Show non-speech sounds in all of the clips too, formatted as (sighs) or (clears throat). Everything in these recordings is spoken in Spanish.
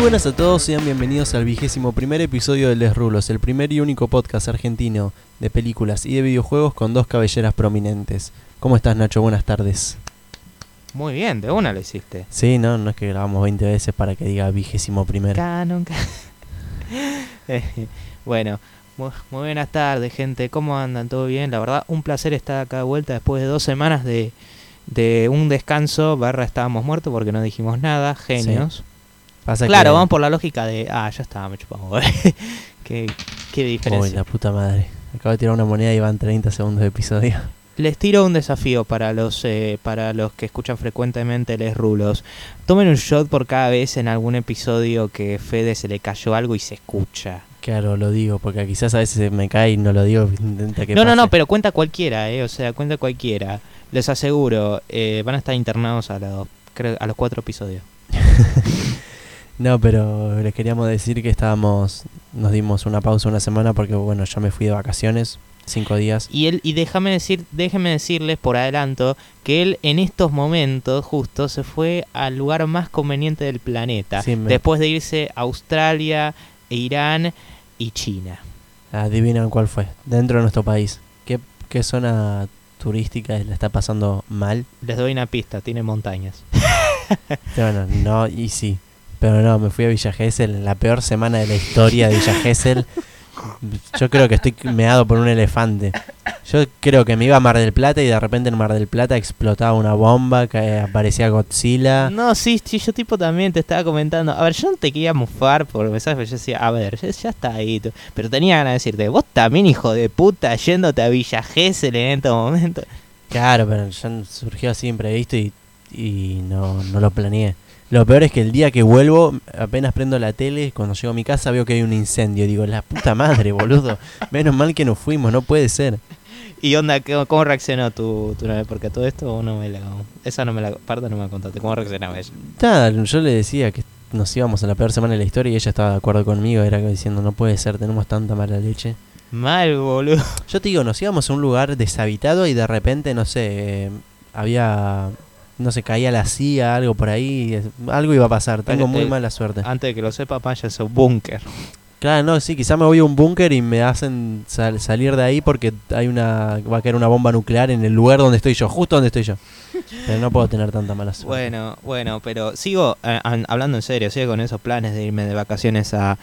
buenas a todos, sean bienvenidos al vigésimo primer episodio de Les Rulos, el primer y único podcast argentino de películas y de videojuegos con dos cabelleras prominentes. ¿Cómo estás Nacho? Buenas tardes. Muy bien, de una lo hiciste. Sí, no, no es que grabamos 20 veces para que diga vigésimo primero. Canon, ca- (laughs) Eh, bueno, mu- muy buenas tardes, gente. ¿Cómo andan? ¿Todo bien? La verdad, un placer estar acá de vuelta después de dos semanas de, de un descanso. Barra, estábamos muertos porque no dijimos nada. Genios. Pasa Claro, que... vamos por la lógica de. Ah, ya está, me chupamos. (laughs) qué, qué Uy, diferencia. la puta madre. Acabo de tirar una moneda y van 30 segundos de episodio. (laughs) Les tiro un desafío para los eh, para los que escuchan frecuentemente Les Rulos. Tomen un shot por cada vez en algún episodio que Fede se le cayó algo y se escucha. Claro, lo digo, porque quizás a veces me cae y no lo digo. Intenta que No, no, no, pero cuenta cualquiera, eh, o sea, cuenta cualquiera. Les aseguro, eh, van a estar internados a los creo, a los cuatro episodios. (laughs) No, pero les queríamos decir que estábamos, nos dimos una pausa una semana porque bueno, yo me fui de vacaciones, cinco días. Y él y déjame decir, déjenme decirles por adelanto que él en estos momentos justo se fue al lugar más conveniente del planeta, Sí, me- después de irse a Australia, Irán y China. Adivinan cuál fue, dentro de nuestro país. ¿Qué, qué zona turística le está pasando mal? Les doy una pista, tiene montañas. (laughs) Bueno, no, y sí. Pero no, me fui a Villa Gesell, la peor semana de la historia de Villa Gesell. Yo creo que estoy meado por un elefante. Yo creo que me iba a Mar del Plata y de repente en Mar del Plata explotaba una bomba, que aparecía Godzilla. No, sí, sí, yo tipo también te estaba comentando. A ver, yo no te quería mufar por mensaje, pero yo decía, a ver, ya, ya está ahí. tú. Pero tenía ganas de decirte, vos también, hijo de puta, yéndote a Villa Gesell en estos momentos. Claro, pero ya surgió así imprevisto y, y no, no lo planeé. Lo peor es que el día que vuelvo, apenas prendo la tele, cuando llego a mi casa veo que hay un incendio. Digo, la puta madre, boludo. Menos mal que nos fuimos, no puede ser. ¿Y onda, cómo reaccionó tu, tu novia? Porque todo esto no me la... Esa no me la... Parte no me la contaste. ¿Cómo reaccionaba ella? Nada, yo le decía que nos íbamos a la peor semana de la historia y ella estaba de acuerdo conmigo. Era diciendo, no puede ser, tenemos tanta mala leche. Mal, boludo. Yo te digo, nos íbamos a un lugar deshabitado y de repente, no sé, eh, había. No sé, caía la CIA, algo por ahí. Algo iba a pasar. Tengo Eh, muy eh, mala suerte. Antes de que lo sepa, Paya es un búnker. Claro, no, sí, quizá me voy a un búnker y me hacen sal- salir de ahí porque hay una. Va a caer una bomba nuclear en el lugar donde estoy yo, justo donde estoy yo. Pero no puedo tener tanta mala suerte. Bueno, bueno, pero sigo eh, an- hablando en serio, sigo con esos planes de irme de vacaciones a,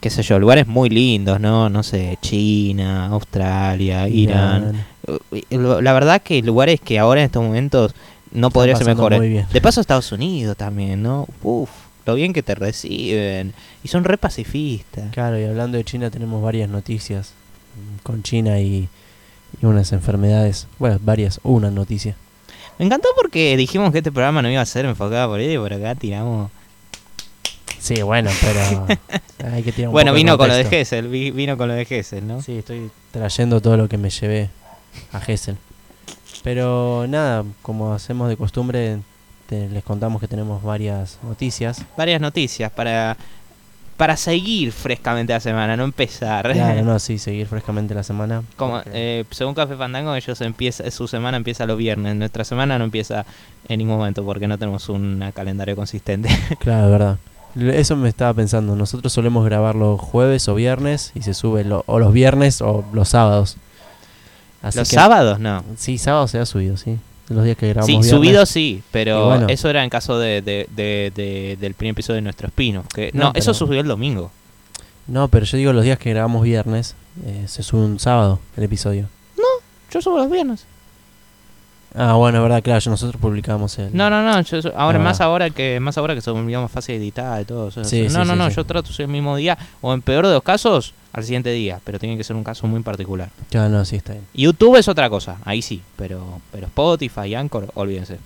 qué sé yo, lugares muy lindos, ¿no? No sé, China, Australia, Irán. Eh, lo- La verdad que lugares que ahora en estos momentos no podría ser muy bien. De paso Estados Unidos también, ¿no? Uf, lo bien que te reciben. Y son re pacifistas. Claro, y hablando de China tenemos varias noticias con China y, y unas enfermedades. Bueno, varias, una noticia. Me encantó porque dijimos que este programa no iba a ser enfocado por ahí y por acá tiramos... Sí, bueno, pero (laughs) hay que tirar un Bueno, poco de vino con lo de. Gessel, vi- vino con lo de Gessel, ¿no? Sí, estoy trayendo todo lo que me llevé a Gessel. Pero nada, como hacemos de costumbre, te- les contamos que tenemos varias noticias. varias noticias para para seguir frescamente la semana, no empezar. Claro, (laughs) no, sí, seguir frescamente la semana. Como, eh, según Café Fandango, ellos empieza, su semana empieza los viernes. Nuestra semana no empieza en ningún momento porque no tenemos un calendario consistente. (laughs) Claro, verdad. Eso me estaba pensando. Nosotros solemos grabar los jueves o viernes y se sube lo- o los viernes o los sábados. Así los que- sábados no. Sí, sábado se ha subido, sí. Los días que grabamos Sí, viernes. subido sí, pero bueno. eso era en caso de, de- de- de- del primer episodio de nuestro espino. Que, No, no, eso subió el domingo. No, pero yo digo los días que grabamos viernes, eh, se sube un sábado el episodio. Yo subo los viernes. Ah, bueno, verdad, claro, nosotros publicamos el... No, no, no. yo ahora Ah. más ahora que más ahora que se volvió más fácil editar y todo. eso. Sí, no, sí, no, sí, no. sí. Yo trato el mismo día o en peor de los casos al siguiente día, pero tiene que ser un caso muy particular. Claro, no, sí, está bien. YouTube es otra cosa, ahí sí, pero pero Spotify, Anchor, olvídense.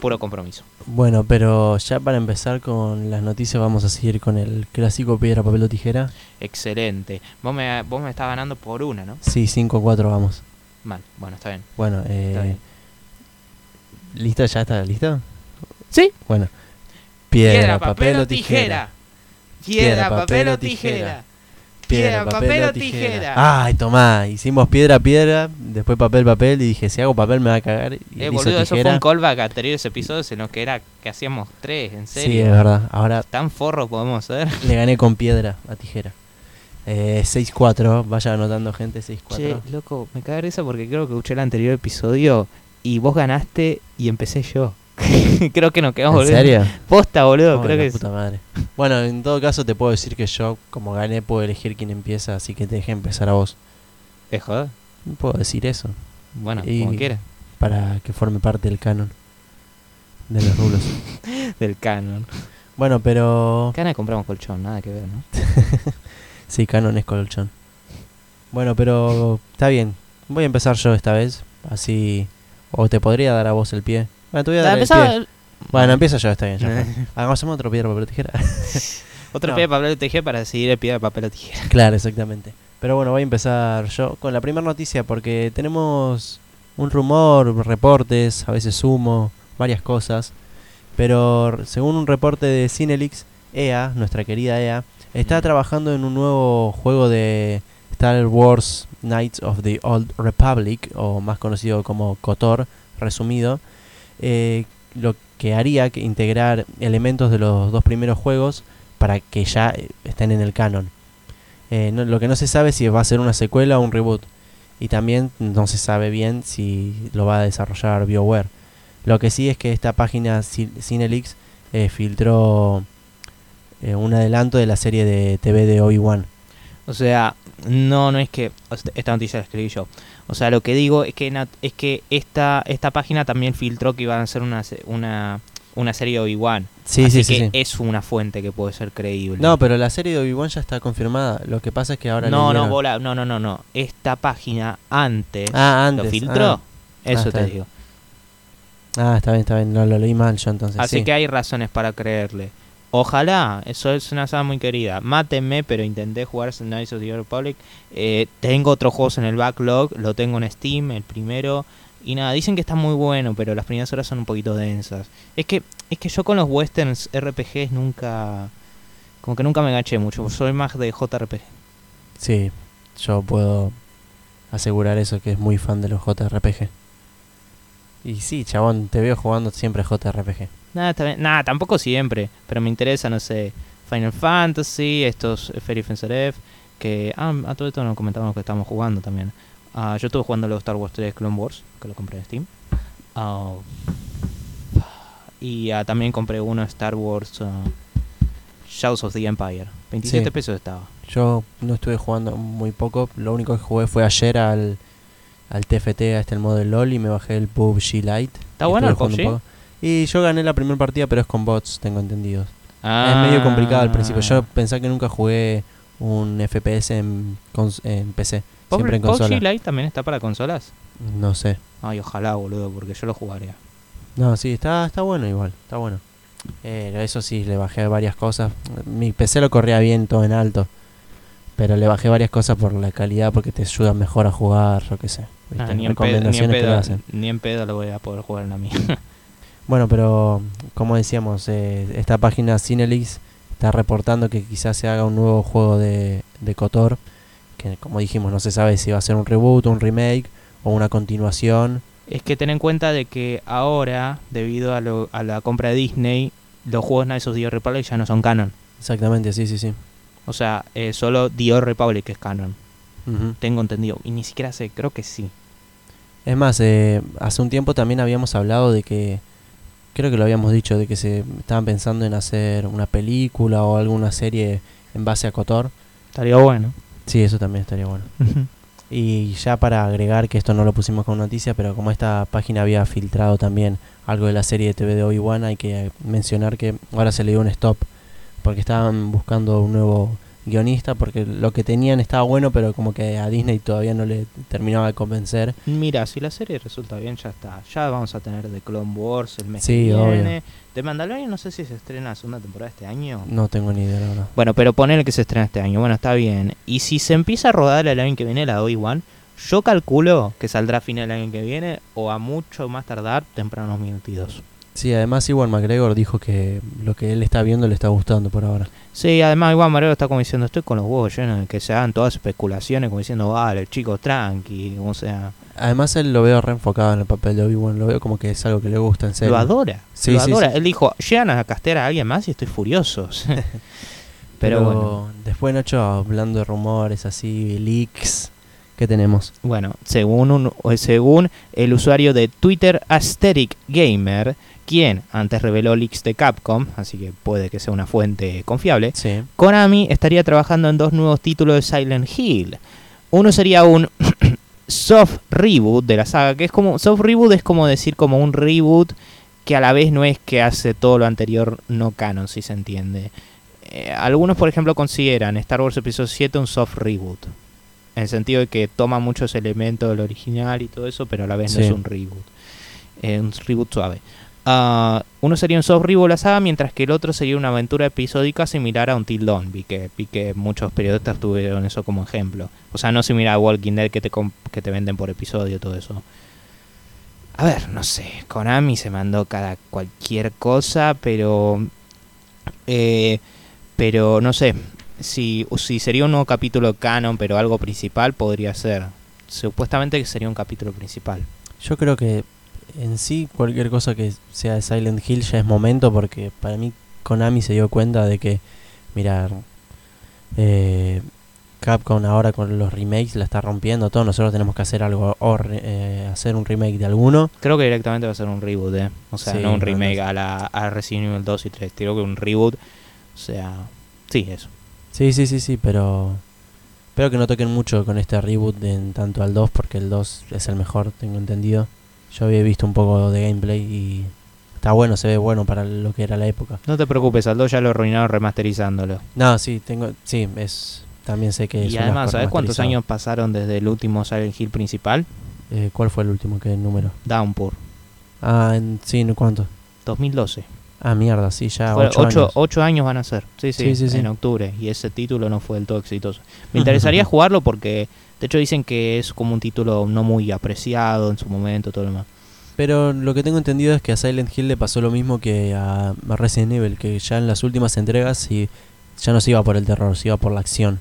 Puro compromiso. Bueno, pero ya para empezar con las noticias vamos a seguir con el clásico piedra, papel o tijera. Excelente. Vos me, vos me estás ganando por una, ¿no? Sí, 5-4 vamos. Mal. Bueno, está bien. Bueno, Está eh... bien. ¿Listo? ¿Ya está listo? Sí. Bueno. Piedra, papel o tijera. Piedra, papel o tijera. Piedra, papel o tijera. Ay, tomá, hicimos piedra, piedra, después papel, papel y dije, si hago papel me va a cagar. Y Eh, hizo boludo, eso fue un callback a anteriores episodios en los que era que hacíamos tres, en Sí, serio. es verdad. Ahora Tan forro podemos ser. le gané con piedra a tijera. Eh, 6-4, vaya anotando gente, 6-4. Che, loco, me caga risa porque creo que escuché el anterior episodio y vos ganaste y empecé yo. (laughs) creo que nos quedamos ¿En serio? Posta, boludo, Oh, creo que puta madre. Bueno, en todo caso te puedo decir que yo, como gané, puedo elegir quién empieza, así que te dejé empezar a vos. es joder. Puedo decir eso, Bueno, Y- como quieras. para que forme parte del canon de los rulos. (laughs) Del canon. bueno, pero... Cana compramos colchón, nada que ver, ¿no? (laughs) Sí, canon es colchón. Bueno, pero está bien. Voy a empezar yo esta vez, así... O te podría dar a vos el pie. Bueno, te voy a dar el pie. Bueno, empiezo yo, está bien. Ya. (laughs) Hagamos otro piedra, papel o tijera. (laughs) Otro No. pie de papel o tijera para seguir el pie de papel o tijera. Claro, exactamente. Pero bueno, voy a empezar yo con la primera noticia porque tenemos un rumor, reportes, a veces humo, varias cosas. Pero según un reporte de Cinelix, EA, nuestra querida EA, está Mm. trabajando en un nuevo juego de Star Wars Knights of the Old Republic, o más conocido como KOTOR, resumido, eh, lo que haría que integrar elementos de los dos primeros juegos para que ya eh, estén en el canon. Eh, lo que no se sabe si va a ser una secuela o un reboot. Y también no se sabe bien si lo va a desarrollar BioWare. Lo que sí es que esta página Ci- Cinelix filtró un adelanto de la serie de TV de Obi-Wan. O sea, no, no es que esta noticia la escribí yo. O sea, lo que digo es que es que esta esta página también filtró que iban a hacer una una una serie de Obi-Wan. Sí, Así sí, sí, que sí. es una fuente que puede ser creíble. No, pero la serie de Obi-Wan ya está confirmada. Lo que pasa es que ahora. no, no, bola, no, no, no, no. Esta página antes, Ah, antes. lo filtró. Ah, Eso está te bien. digo. Ah, está bien, está bien. No lo leí mal yo entonces. Así sí. que hay razones para creerle. Ojalá, eso es una saga muy querida. Mátenme, pero intenté jugar Knights of the Old Republic. Eh, tengo otros juegos en el backlog, lo tengo en Steam, el primero. Y nada, dicen que está muy bueno, pero las primeras horas son un poquito densas. Es que, es que yo con los westerns RPGs nunca. Como que nunca me enganché mucho. Soy más de JRPG. Sí, yo puedo asegurar eso, que es muy fan de los JRPG. Y sí, chabón, te veo jugando siempre JRPG. Nada, tampoco siempre. Pero me interesa, no sé, Final Fantasy, estos eh, Fairy Fencer F. Que. Ah, a todo esto nos comentamos que estamos jugando también. Ah, yo estuve jugando los Star Wars 3 Clone Wars, que lo compré en Steam. Ah, y ah, también compré uno Star Wars Shadows of the Empire. 27 Sí. pesos estaba. Yo no estuve jugando muy poco, lo único que jugué fue ayer al, al TFT, a este el modo de LOL, y me bajé el PUBG Lite. ¿Está bueno el PUBG? Y yo gané la primera partida, pero es con bots, tengo entendido. Ah, Es medio complicado al principio. Yo pensé que nunca jugué un FPS en, en PC, ¿PUBG siempre en consola. Lite también está para consolas? No sé. Ay, ojalá, boludo, porque yo lo jugaría. No, sí, está, está bueno igual, está bueno. Eh, eso sí, le bajé varias cosas. Mi PC lo corría bien, todo en alto. Pero le bajé varias cosas por la calidad, porque te ayudan mejor a jugar, yo qué sé. Ah, ni, en pedo, ni, en pedo, hacen. ni en pedo lo voy a poder jugar en la mía. (laughs) Bueno, pero como decíamos, eh, esta página Cinelix está reportando que quizás se haga un nuevo juego de, de KOTOR. Que como dijimos, no se sabe si va a ser un reboot, un remake o una continuación. es que ten en cuenta de que ahora, debido a, lo- a la compra de Disney, los juegos Knights of the Old Republic ya no son canon. Exactamente, sí, sí, sí. O sea, eh, solo The Old Republic es canon. Tengo entendido. Y ni siquiera sé, creo que sí. Es más, eh, hace un tiempo también habíamos hablado de que, creo que lo habíamos dicho, de que se estaban pensando en hacer una película o alguna serie en base a KOTOR. Estaría bueno. Sí, eso también estaría bueno. Y ya para agregar que esto no lo pusimos con noticia, pero como esta página había filtrado también algo de la serie de TV de Obi-Wan, hay que mencionar que ahora se le dio un stop, porque estaban buscando un nuevo guionista, porque lo que tenían estaba bueno, pero como que a Disney todavía no le terminaba de convencer. Mira, si la serie resulta bien, ya está. Ya vamos a tener The Clone Wars el mes Sí, que obvio. viene. The Mandalorian no sé si se estrena la segunda temporada este año. No tengo ni idea, la verdad. Bueno, pero ponele que se estrena este año. Bueno, está bien. Y si se empieza a rodar el año que viene la Obi-Wan, yo calculo que saldrá a final del año que viene o a mucho más tardar temprano 2022. Sí, además Iwan McGregor dijo que lo que él está viendo le está gustando por ahora. Sí, además igual Marero está como diciendo, estoy con los huevos llenos de que se hagan todas especulaciones, como diciendo, vale, chico, tranqui, o sea... Además él lo veo reenfocado en el papel de Obi-Wan, lo veo como que es algo que le gusta en serio. Lo adora, Sí, lo sí, adora. sí. Él dijo, llegan a castear a alguien más y estoy furioso. (laughs) Pero, bueno, después Nacho, hablando de rumores así, leaks, ¿qué tenemos? bueno, según, un, según el usuario de Twitter Aesthetic Gamer, quien antes reveló leaks de Capcom, así que puede que sea una fuente confiable, Sí. Konami estaría trabajando en dos nuevos títulos de Silent Hill. Uno sería un (coughs) soft reboot de la saga, que es como soft reboot es como decir como un reboot que a la vez no es que hace todo lo anterior no canon, si se entiende. Eh, algunos, por ejemplo, consideran Star Wars Episodio 7 un soft reboot. En el sentido de que toma muchos elementos del original y todo eso, pero a la vez no es un reboot. Eh, un reboot suave. Ah, uno sería un soft la saga, mientras que el otro sería una aventura episódica similar a un Till Dawn. Vi que, vi que muchos periodistas tuvieron eso como ejemplo. O sea, no similar a Walking Dead que te, que te venden por episodio, todo eso. A ver, no sé. Konami se mandó cada cualquier cosa, pero. eh, pero no sé. Si, si sería un nuevo capítulo canon, pero algo principal, podría ser. Supuestamente que sería un capítulo principal. Yo creo que en sí cualquier cosa que sea de Silent Hill ya es momento porque para mí Konami se dio cuenta de que, mira, eh, Capcom ahora con los remakes la está rompiendo todo, nosotros tenemos que hacer algo o re- eh, hacer un remake de alguno. Creo que directamente va a ser un reboot, ¿eh? O sea, Sí, no un remake no. a la a Resident Evil 2 y 3. Creo que un reboot. O sea, sí, eso. Sí, sí, sí, sí, pero espero que no toquen mucho con este reboot en tanto al 2 porque el 2 es el mejor, tengo entendido. Yo había visto un poco de gameplay y está bueno, se ve bueno para lo que era la época. No te preocupes, al 2 ya lo arruinaron remasterizándolo. No, sí, tengo, sí, es, también sé que es Y un además, ¿sabes cuántos años pasaron desde el último Silent Hill principal? Eh, ¿Cuál fue el último que número? Downpour, Ah, en, sí, ¿no ¿cuánto? 2012. Ah, mierda, sí, ya ocho, ocho, años. ocho años van a ser. Sí, sí, Sí, en octubre. Y ese título no fue del todo exitoso. (laughs) Me interesaría jugarlo porque, de hecho, dicen que es como un título no muy apreciado en su momento, todo lo demás. Pero lo que tengo entendido es que a Silent Hill le pasó lo mismo que a a Resident Evil, que ya en las últimas entregas sí, ya no se iba por el terror, se iba por la acción.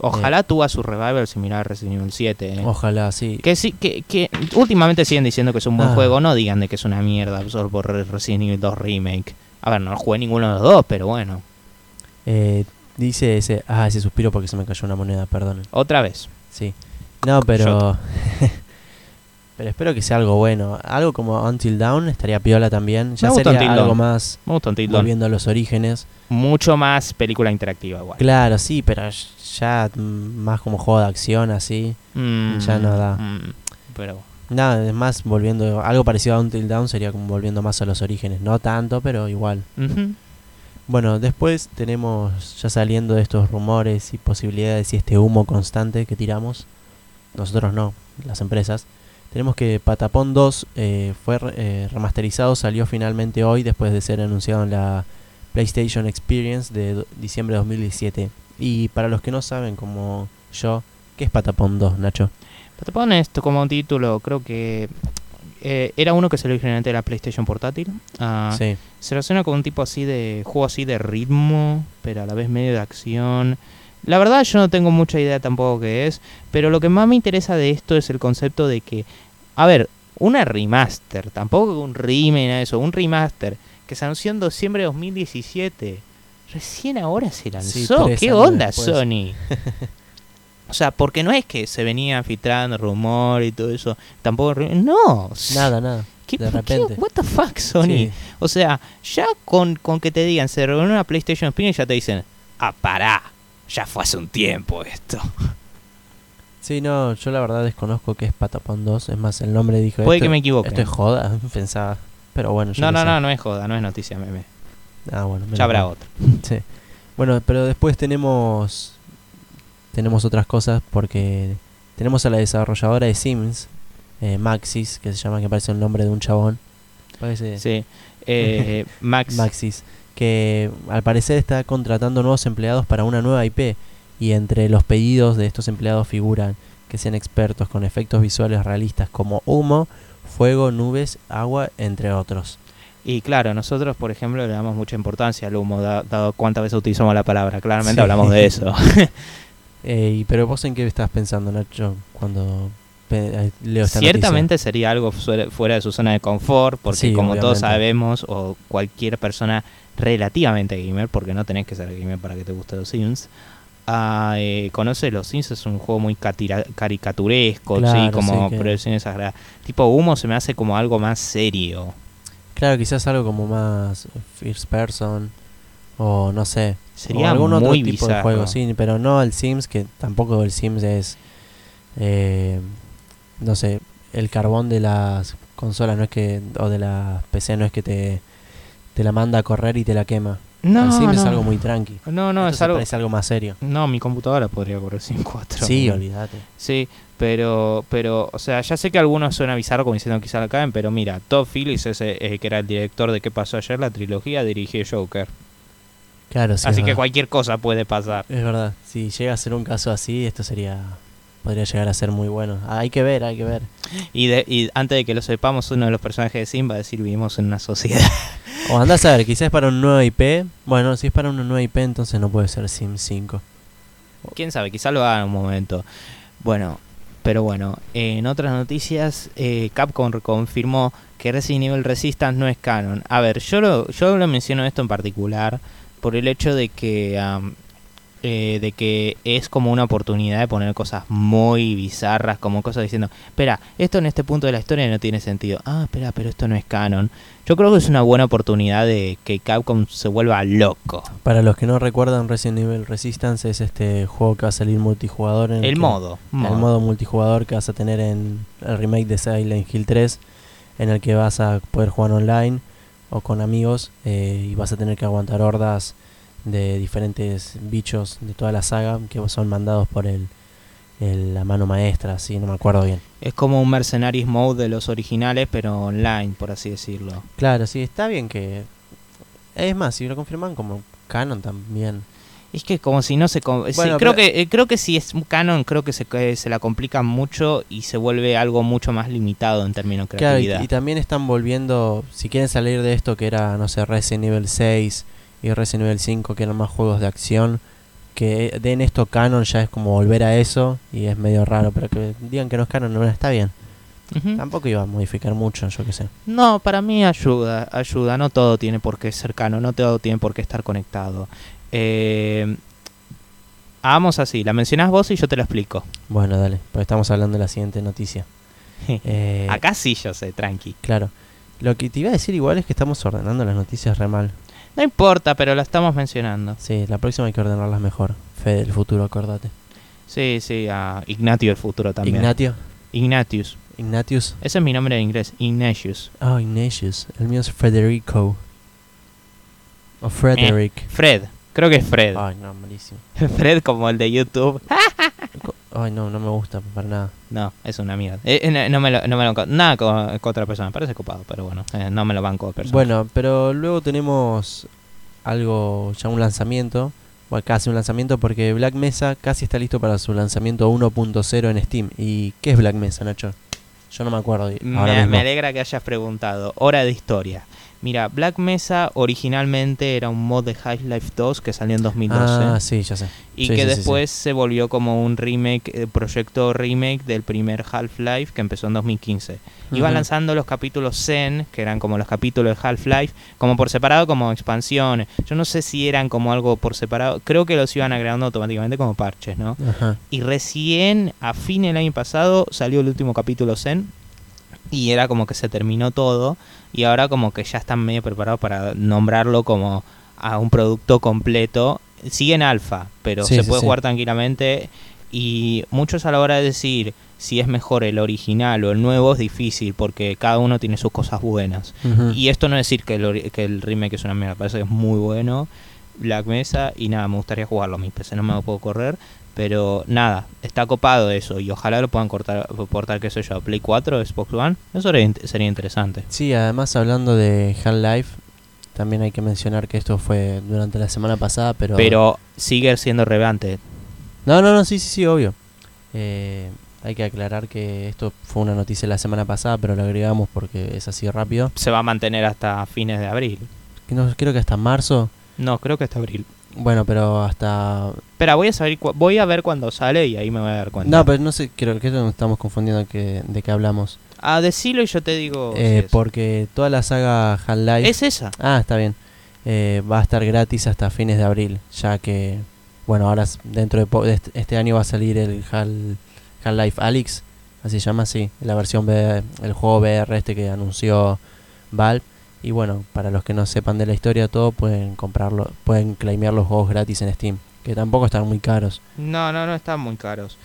Ojalá tuvo su revival similar a Resident Evil 7. ¿eh? Ojalá, sí. Que sí, que, que últimamente siguen diciendo que es un buen Ah. juego, no digan de que es una mierda solo por Re- Resident Evil 2 Remake. A ver, no jugué ninguno de los dos, pero bueno, Eh, dice ese, ah, ese suspiro porque se me cayó una moneda, perdonen. otra vez. Sí. No, pero... (laughs) pero espero que sea algo bueno. Algo como Until Dawn estaría piola también. Ya sería Until algo Dawn. más Me gusta Until Dawn. volviendo a los orígenes. Mucho más película interactiva igual. Claro, sí, pero ya mm, más como juego de acción así. Mm, Ya no da. mm, pero Nada, es más volviendo, algo parecido a Until Dawn sería como volviendo más a los orígenes. No tanto, pero igual. ujú. Bueno, después tenemos ya saliendo de estos rumores y posibilidades y este humo constante que tiramos. Nosotros no, las empresas. Tenemos que Patapón 2 eh, fue eh, remasterizado, salió finalmente hoy después de ser anunciado en la PlayStation Experience de diciembre de 2017. Y para los que no saben, como yo, ¿qué es Patapón 2, Nacho? Patapón esto como un título, creo que eh, era uno que salió originalmente de la PlayStation portátil. Ah, Sí. Se relaciona con un tipo así de juego así de ritmo, pero a la vez medio de acción. La verdad yo no tengo mucha idea tampoco qué es, pero lo que más me interesa de esto es el concepto de que, a ver, una remaster, tampoco un remake, nada de eso, un remaster que se anunció en diciembre de 2017. Recién ahora se lanzó. tres ¿Qué onda, después. Sony? (laughs) o sea, porque no es que se venía filtrando rumor y todo eso. Tampoco. No. Nada, nada. ¿Qué, de qué- repente. what the fuck, Sony? Sí. O sea, ya con, con que te digan, se reunió una PlayStation Experience, ya te dicen, ah, pará, ya fue hace un tiempo esto. Sí, no, yo la verdad desconozco qué es Patapón 2. Es más, el nombre dijo. Puede esto, que me equivoque. Esto es joda, (laughs) pensaba. Pero bueno, yo no, no, sé. no, no es joda, no es noticia, meme. Ah, bueno, Ya habrá otro. (laughs) Sí. Bueno, pero después tenemos tenemos otras cosas porque tenemos a la desarrolladora de Sims, eh, Maxis, que se llama, que parece el nombre de un chabón. Parece Sí. Eh, (laughs) Max. Maxis, que al parecer está contratando nuevos empleados para una nueva IP y entre los pedidos de estos empleados figuran que sean expertos con efectos visuales realistas como humo, fuego, nubes, agua, entre otros. Y claro, nosotros, por ejemplo, le damos mucha importancia al humo, da- dado cuántas veces utilizamos la palabra. Claramente Sí. hablamos de eso. (laughs) Eh, y- pero vos en qué estás pensando, Nacho, cuando eh, leo esta Ciertamente sería algo fuera de su zona de confort, porque Sí, como todos sabemos, o cualquier persona relativamente gamer, porque no tenés que ser gamer para que te guste los Sims, ah, eh, conoce los Sims, es un juego muy caricaturesco, sí, como sí, que- agradables. Tipo humo se me hace como algo más serio. Claro, quizás algo como más first person o no sé. Sería o algún otro tipo de juego, sí, pero no el Sims, que tampoco el Sims es, eh, no sé, el carbón de las consolas, no es que, o de las PC, no es que te, te la manda a correr y te la quema. No, Sims no. es algo muy tranqui. No, no, Esto es algo... parece algo más serio. No, mi computadora podría correr sin 4. Sí, olvídate. Sí, pero, pero, o sea, ya sé que algunos suena bizarro como diciendo quizá la caen, pero mira, Todd Phillips, ese, eh, que era el director de ¿Qué pasó ayer? La trilogía, dirigió Joker. Claro, sí. Así es que verdad. cualquier cosa puede pasar. Es verdad, si llega a ser un caso así, esto sería. Podría llegar a ser muy bueno. Ah, hay que ver, hay que ver. Y, de, y antes de que lo sepamos, uno de los personajes de Sim va a decir vivimos en una sociedad. (laughs) O andás a ver, quizás es para un nuevo IP. Bueno, si es para una nueva IP, entonces no puede ser Sim 5. Quién sabe, quizá lo haga en un momento. Bueno, pero bueno, en otras noticias, eh, Capcom confirmó que Resident Evil Resistance no es canon. A ver, yo lo, yo lo menciono esto en particular por el hecho de que am, eh, de que es como una oportunidad de poner cosas muy bizarras, como cosas diciendo, espera, esto en este punto de la historia no tiene sentido. Ah, espera, pero esto no es canon. Yo creo que es una buena oportunidad de que Capcom se vuelva loco. Para los que no recuerdan, Resident Evil Resistance es este juego que va a salir multijugador. En El modo. El modo multijugador que vas a tener en el remake de Silent Hill 3, en el que vas a poder jugar online o con amigos eh, y vas a tener que aguantar hordas de diferentes bichos de toda la saga que son mandados por el, el- la mano maestra, así no me acuerdo bien. Es como un Mercenaries Mode de los originales, pero online, por así decirlo. Claro, sí, está bien que... Es más, si lo confirman como canon también. Es que como si no se... sí, Bueno, creo, pero- que, eh, creo que si es canon, creo que se, que se la complica mucho y se vuelve algo mucho más limitado en términos de Claro, y, creatividad. y también están volviendo, si quieren salir de esto que era, no sé, Resident Evil 6 y Resident Evil 5, que eran más juegos de acción, que den esto canon ya es como volver a eso y es medio raro, pero que digan que no es canon, no está bien. Tampoco iba a modificar mucho, yo qué sé. No, para mí ayuda, ayuda. No todo tiene por qué ser canon, no todo tiene por qué estar conectado. Eh, hagamos así, la mencionás vos y yo te la explico. Bueno, dale, pues estamos hablando de la siguiente noticia. (laughs) Eh, Acá sí yo sé, tranqui. Claro. Lo que te iba a decir igual es que estamos ordenando las noticias re mal. No importa, pero la estamos mencionando. Sí, la próxima hay que ordenarlas mejor. Fe del futuro, acordate. Sí, sí, a Ignatio del futuro también. Ignatio. Ignatius. Ignatius. Ese es mi nombre en inglés, Ignatius. Oh, Ignatius. El mío es Federico. O Frederick. Fred, creo que es Fred. Ay, no, malísimo. (laughs) Fred como el de YouTube. (laughs) Ay, no, no me gusta para nada. No, es una mierda. Eh, eh, no, no me lo, no me lo nada con, con otra persona, parece copado, pero bueno, eh, no me lo banco de persona. Bueno, pero luego tenemos algo, ya un lanzamiento. Bueno, casi un lanzamiento porque Black Mesa casi está listo para su lanzamiento 1.0 en Steam. ¿Y qué es Black Mesa, Nacho? Yo no me acuerdo. y- ahora me, mismo. me alegra que hayas preguntado. Hora de historia. Mira, Black Mesa originalmente era un mod de Half-Life 2 que salió en 2012. Ah, sí, ya sé. y sí, que sí, sí, después se volvió como un remake, eh, proyecto remake del primer Half-Life que empezó en 2015. Iban lanzando los capítulos Zen, que eran como los capítulos de Half-Life, como por separado, como expansiones. Yo no sé si eran como algo por separado. Creo que los iban agregando automáticamente como parches, ¿no? Y recién, a fin del año pasado, salió el último capítulo Zen. Y era como que se terminó todo. Y ahora como que ya están medio preparados para nombrarlo como a un producto completo. Sigue en alfa, pero Sí, se sí, puede sí. jugar tranquilamente. Y muchos a la hora de decir si es mejor el original o el nuevo es difícil porque cada uno tiene sus cosas buenas. Y esto no es decir que el, que el remake es una mierda, parece que es muy bueno. Black Mesa y nada, me gustaría jugarlo. Mi PC no me lo puedo correr, pero nada, está copado eso y ojalá lo puedan cortar, portar, qué sé yo, a Play 4, Xbox One. Eso sería, int- sería interesante. Sí, además hablando de Half-Life, también hay que mencionar que esto fue durante la semana pasada, pero... Pero sigue siendo relevante. No, no, no, sí, sí, sí, obvio. Eh, hay que aclarar que esto fue una noticia la semana pasada, pero lo agregamos porque es así rápido. Se va a mantener hasta fines de abril. No, creo que hasta marzo. No, creo que hasta abril. Bueno, pero hasta... Espera, voy a saber, voy a ver cuándo sale y ahí me voy a dar cuenta. No, pero no sé, creo que nos estamos confundiendo que, de qué hablamos. Ah, decilo y yo te digo. si Eh, es. porque toda la saga Half-Life... Es esa. Ah, está bien. Eh, va a estar gratis hasta fines de abril, ya que, bueno, ahora dentro de, po- de este, año va a salir el Hal- Half-Life Alyx, así se llama, sí, la versión VR, el juego VR este que anunció Valve. Y bueno, para los que no sepan de la historia, todo pueden comprarlo, pueden claimear los juegos gratis en Steam, que tampoco están muy caros. No, no, no están muy caros.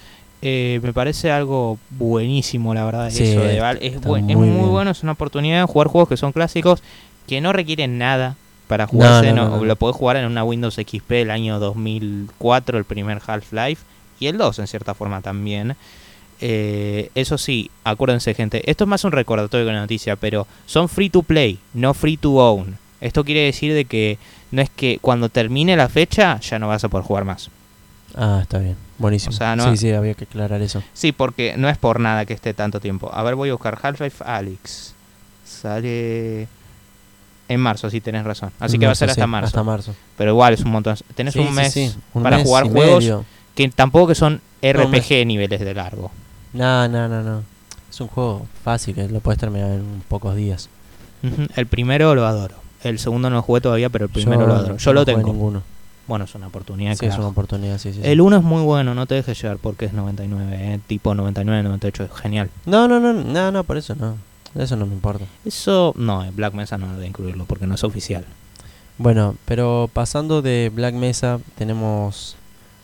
Eh, me parece algo buenísimo, la verdad. Sí, eso de Val- Es, muy bueno, es una oportunidad de jugar juegos que son clásicos, que no requieren nada para jugarse. no, no- no, no. Lo podés jugar en una Windows XP el año 2004, el primer Half-Life, y el 2 en cierta forma también. Eh, eso sí, acuérdense gente, esto es más un recordatorio que una noticia, pero son free to play, no free to own. Esto quiere decir de que no es que cuando termine la fecha ya no vas a poder jugar más. Ah, está bien, buenísimo. O sea, no- Sí, sí, había que aclarar eso. Sí, porque no es por nada que esté tanto tiempo. A ver, voy a buscar Half-Life Alyx. Sale en marzo, sí tenés razón. Así que va a ser hasta sí, marzo. Hasta marzo. Pero igual es un montón. Tenés Sí, un mes sí, un para mes jugar juegos medio. que tampoco que son RPG niveles de largo. No, no, no, no. Es un juego fácil que lo puedes terminar en pocos días. El primero lo adoro. El segundo no lo jugué todavía, pero el primero lo adoro. Yo no lo tengo. ninguno. Bueno, es una oportunidad. Sí, es una oportunidad, sí, sí. El 1 es muy bueno, no te dejes llevar porque es 99, eh, tipo 99, 98, es genial. No, no, no, no, no, por eso no. Eso no me importa. Eso, no, Black Mesa no debe incluirlo porque no es oficial. Bueno, pero pasando de Black Mesa, tenemos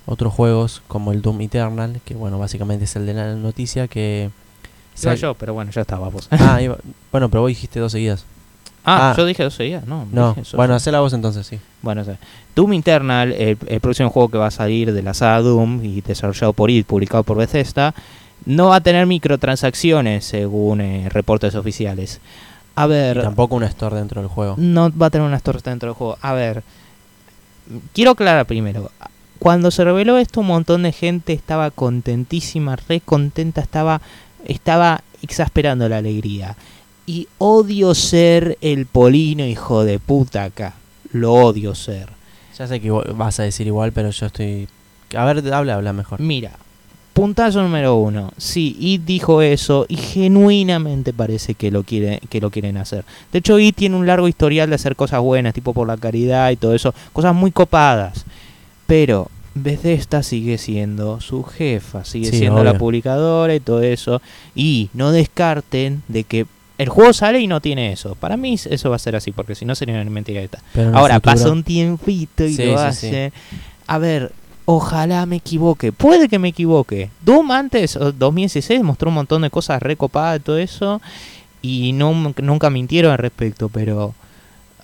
otros juegos como el Doom Eternal, que bueno, básicamente es el de la noticia que... Iba yo, pero bueno, ya estaba vos. Ah, (laughs) iba- bueno, pero vos dijiste dos seguidas. Ah, Ah. yo dije 12 días, no. Bueno, hacé la voz entonces, sí. Bueno, Doom Eternal, el, el próximo juego que va a salir de la saga Doom y desarrollado por id, publicado por Bethesda, no va a tener microtransacciones según eh, reportes oficiales. A Y ver, tampoco una store dentro del juego. no va a tener una store dentro del juego. A ver, quiero aclarar primero. Cuando se reveló esto, un montón de gente estaba contentísima, re contenta, estaba, estaba exasperando la alegría. Y odio ser el polino hijo de puta acá. Lo odio ser. Ya sé que vas a decir igual, pero yo estoy... A ver, habla, habla mejor. Mira, puntazo número uno. Sí, It dijo eso y genuinamente parece que lo, quiere, que lo quieren hacer. De hecho, It tiene un largo historial de hacer cosas buenas, tipo por la caridad y todo eso. Cosas muy copadas. Pero Bethesda sigue siendo su jefa, sigue Sí, siendo la publicadora y todo eso. Y no descarten de que el juego sale y no tiene eso. Para mí eso va a ser así, porque si no sería una mentira esta. Ahora, futuro- pasa un tiempito y Sí, lo sí, hace. A ver, ojalá me equivoque. Puede que me equivoque. Doom antes, o 2016, mostró un montón de cosas recopadas y todo eso. Y no, nunca mintieron al respecto, pero...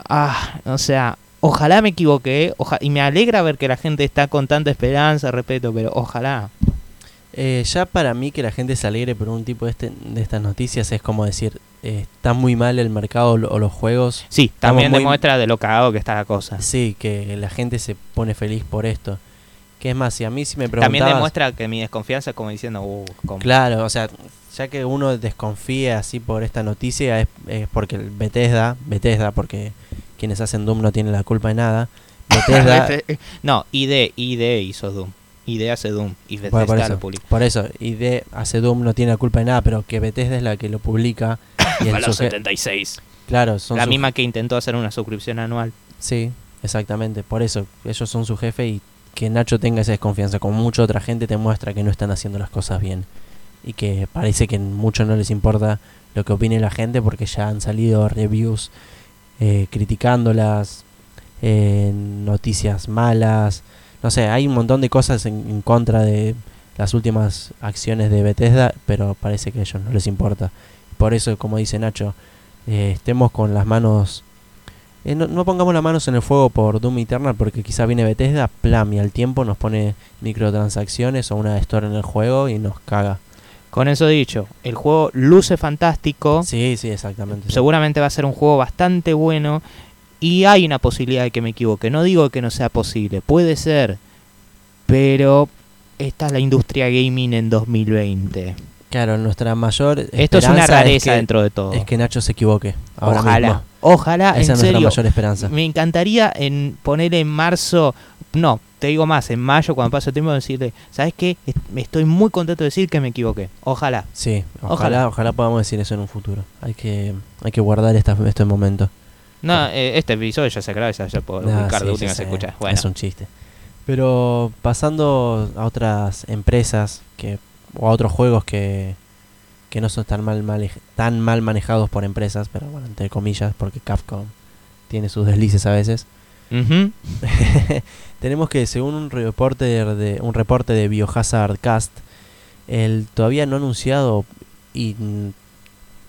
Ah, o sea, ojalá me equivoque. oja- y me alegra ver que la gente está con tanta esperanza, respeto, pero ojalá. Eh, ya para mí que la gente se alegre por un tipo de, este, de estas noticias es como decir, eh, está muy mal el mercado o o los juegos. Sí, también muy- demuestra de lo cagado que está la cosa. Sí, que la gente se pone feliz por esto. Que es más, si a mí si me preguntabas... También demuestra que mi desconfianza es como diciendo, uh, ¿cómo? Claro, o sea, ya que uno desconfía así por esta noticia es, es porque el Bethesda, Bethesda, porque quienes hacen Doom no tienen la culpa de nada. Bethesda, (laughs) no, ID, ID hizo Doom. ID hace Doom y Bueno, Bethesda por, lo eso, publica. por eso, ID hace Doom no tiene la culpa de nada, pero que Bethesda es la que lo publica. Y el A los suje- 76. claro, son La su- misma que intentó hacer una suscripción anual. Sí, exactamente. Por eso, ellos son su jefe y que Nacho tenga esa desconfianza con mucha otra gente te muestra que no están haciendo las cosas bien. Y que parece que mucho no les importa lo que opine la gente porque ya han salido reviews eh, criticándolas, eh, noticias malas. No sé, hay un montón de cosas en, contra de las últimas acciones de Bethesda, pero parece que a ellos no les importa. Por eso, como dice Nacho, eh, estemos con las manos eh, no, no pongamos las manos en el fuego por Doom Eternal porque quizá viene Bethesda, plam, y al tiempo nos pone microtransacciones o una store en el juego y nos caga. Con eso dicho, el juego luce fantástico. Sí, sí, exactamente. Seguramente va a ser un juego bastante bueno. Y hay una posibilidad de que me equivoque. No digo que no sea posible. Puede ser. Pero está la industria gaming en 2020? Claro, nuestra mayor Esto es una rareza que, dentro de todo. es que Nacho se equivoque. Ahora ojalá, mismo. ojalá, Esa en es nuestra mayor esperanza. Me encantaría en poner en marzo, no, te digo más, en mayo cuando pase el tiempo decirle, ¿sabes qué? Estoy muy contento de decir que me equivoqué. Ojalá. Sí, Ojalá. ojalá, ojalá podamos decir eso en un futuro. Hay que, hay que guardar esta, este momento. No, eh, este episodio ya se graba, ya, ya puedo Ah, ubicar de sí, última se escucha. Bueno, Es un chiste. Pero pasando a otras empresas que o a otros juegos que, que no son tan mal, male- tan mal manejados por empresas, pero bueno, entre comillas, porque Capcom tiene sus (laughs) deslices a veces. Ujú. (laughs) Tenemos que según un reporte de un reporte de Biohazard Cast, el todavía no anunciado y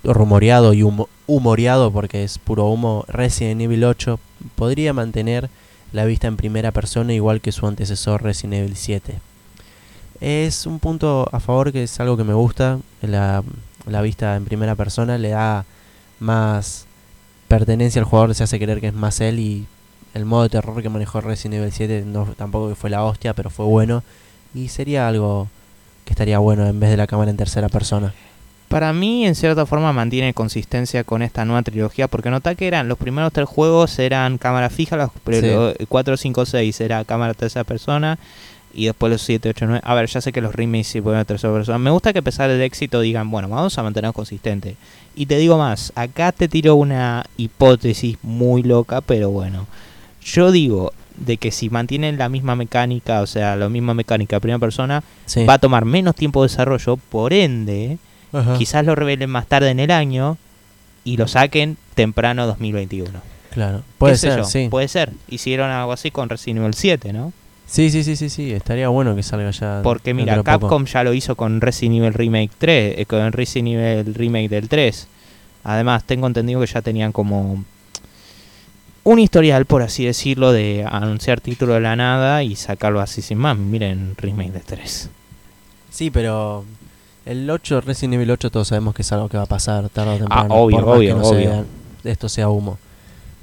rumoreado y humo- humoreado porque es puro humo Resident Evil 8 podría mantener la vista en primera persona igual que su antecesor Resident Evil 7. Es un punto a favor que es algo que me gusta, la, la vista en primera persona le da más pertenencia al jugador, se hace creer que es más él y el modo de terror que manejó Resident Evil 7 no tampoco fue la hostia, pero fue bueno y sería algo que estaría bueno en vez de la cámara en tercera persona. Para mí, en cierta forma, mantiene consistencia con esta nueva trilogía, porque nota que eran los primeros tres juegos eran cámara fija, los Sí. 4, 5, 6 era cámara tercera persona, y después los 7, 8, 9. A ver, ya sé que los remakes sí fueron tercera persona. Me gusta que a pesar del éxito digan, bueno, vamos a mantenernos consistentes. Y te digo más, acá te tiro una hipótesis muy loca, pero bueno. Yo digo de que si mantienen la misma mecánica, o sea, la misma mecánica de primera persona, Sí. va a tomar menos tiempo de desarrollo, por ende, Ajá. quizás lo revelen más tarde en el año y lo saquen temprano 2021. Claro, puede ¿Qué sé ser, sí. Puede ser. Hicieron algo así con Resident Evil 7, ¿no? Sí, sí, sí, sí, sí, estaría bueno que salga ya. Porque mira, poco. Capcom ya lo hizo con Resident Evil Remake 3, eh, con Resident Evil Remake del 3. Además, tengo entendido que ya tenían como un historial, por así decirlo, de anunciar título de la nada y sacarlo así sin más. Miren, Remake del 3. Sí, pero el 8, Resident Evil 8, todos sabemos que es algo que va a pasar tarde o temprano. Ah, obvio, por más obvio, que no obvio. sea- esto sea humo.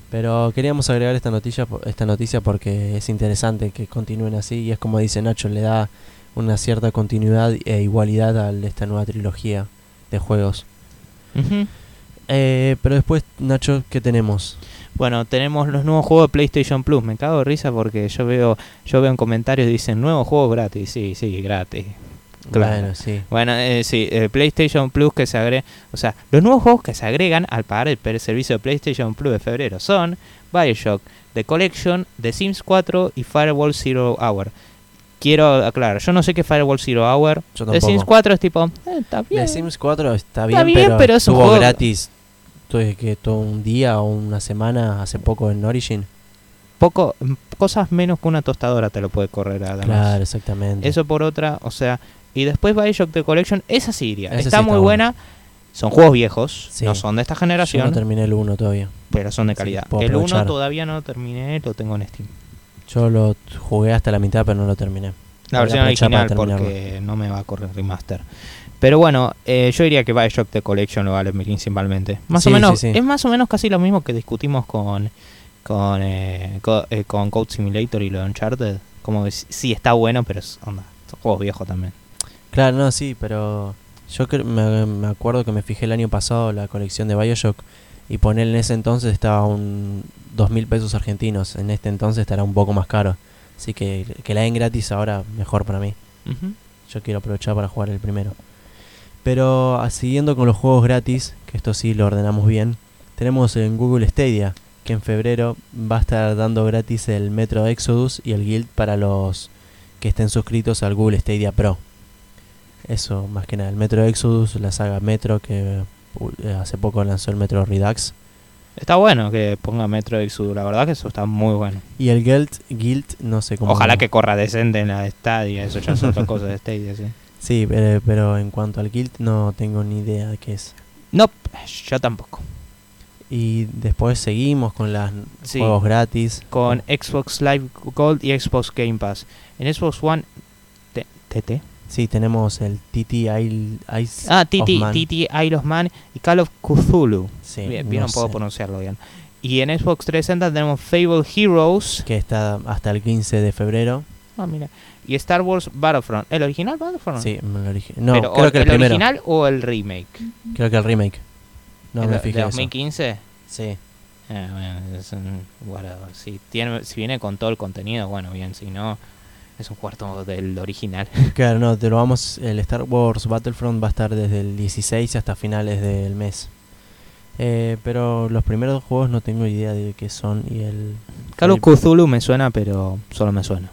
Pero queríamos agregar esta noticia, esta noticia porque es interesante que continúen así y es como dice Nacho, le da una cierta continuidad e igualdad a esta nueva trilogía de juegos. Ujú. Eh, pero después, Nacho, ¿qué tenemos? Bueno, tenemos los nuevos juegos de PlayStation Plus. Me cago de risa porque yo veo, yo veo en comentarios dicen nuevos juegos gratis. Sí, sí, gratis. Claro. Bueno, sí. Bueno, eh, sí, eh, PlayStation Plus que se agrega, o sea, los nuevos juegos que se agregan al pagar el servicio de PlayStation Plus de febrero son BioShock, The Collection, The Sims 4 y Firewall Zero Hour. Quiero aclarar, yo no sé qué Firewall Zero Hour. Yo The. Sims 4 es tipo, eh, está bien. The Sims 4 está bien, bien, pero, pero es un juego- gratis todo, que todo un día o una semana hace poco en Origin. Poco, mm, cosas menos que una tostadora te lo puede correr además. Claro, exactamente. Eso por otra, o sea, y después Bioshock The Collection, esa sí iría. Sí está está muy bueno. buena. Son juegos viejos, Sí. no son de esta Yo generación, no terminé el 1 todavía. pero son de Sí, calidad. puedo el 1 aprovechar. todavía no lo terminé, lo tengo en Steam. Yo lo jugué hasta la mitad, pero no lo terminé. La versión original porque no me va a correr remaster. Pero bueno, eh, yo diría que Bioshock The Collection lo vale principalmente. Más Sí, o menos, sí, sí. es más o menos casi lo mismo que discutimos con con eh, eh, con Code Simulator y lo de Uncharted. Como que sí- está bueno, pero es onda, son juegos viejos también. Claro, no, sí, pero yo me, me acuerdo que me fijé el año pasado la colección de Bioshock y poner en ese entonces estaba un dos mil pesos argentinos. En este entonces estará un poco más caro. Así que que la den gratis ahora mejor para mí. Yo quiero aprovechar para jugar el primero. Pero ah, siguiendo con los juegos gratis, que esto sí lo ordenamos bien, tenemos en Google Stadia, que en febrero va a estar dando gratis el Metro Exodus y el Guild para los que estén suscritos al Google Stadia Pro. Eso, más que nada, el Metro Exodus, la saga Metro, que uh, hace poco lanzó el Metro Redux. Está bueno que ponga Metro Exodus, la verdad que eso está muy bueno. Y el Guild, Guild no sé cómo... Ojalá que corra decente en la Stadia, eso ya es otra cosa de Stadia, sí. Sí, pero, pero en cuanto al Guild no tengo ni idea de qué es. No, yo tampoco. Y después seguimos con los Sí. juegos gratis. Con Xbox Live Gold y Xbox Game Pass. En Xbox One, TT. Sí, tenemos el TT Isle, Ice Ah, TT. TT Isle of Man y Call of Cthulhu. Sí, bien, bien, no, puedo sé, pronunciarlo bien. Y en Xbox 360 tenemos Fable Heroes. Que está hasta el 15 de febrero. Ah, mira. Y Star Wars Battlefront. ¿El original Battlefront? Sí, el origi- No, Pero, creo o- que el, ¿El primero. original o el remake? Creo que el remake. No ¿El me de- fijé ¿De eso. 2015? Sí. Eh, bueno, es un, whatever. Si, tiene, si viene con todo el contenido, bueno, bien. Si no, es un cuarto del original. (laughs) Claro, no, te lo vamos. El Star Wars Battlefront va a estar desde el 16 hasta finales del mes. Eh, pero los primeros juegos no tengo idea de qué son. Y el. Call of Cthulhu me suena, pero solo me suena.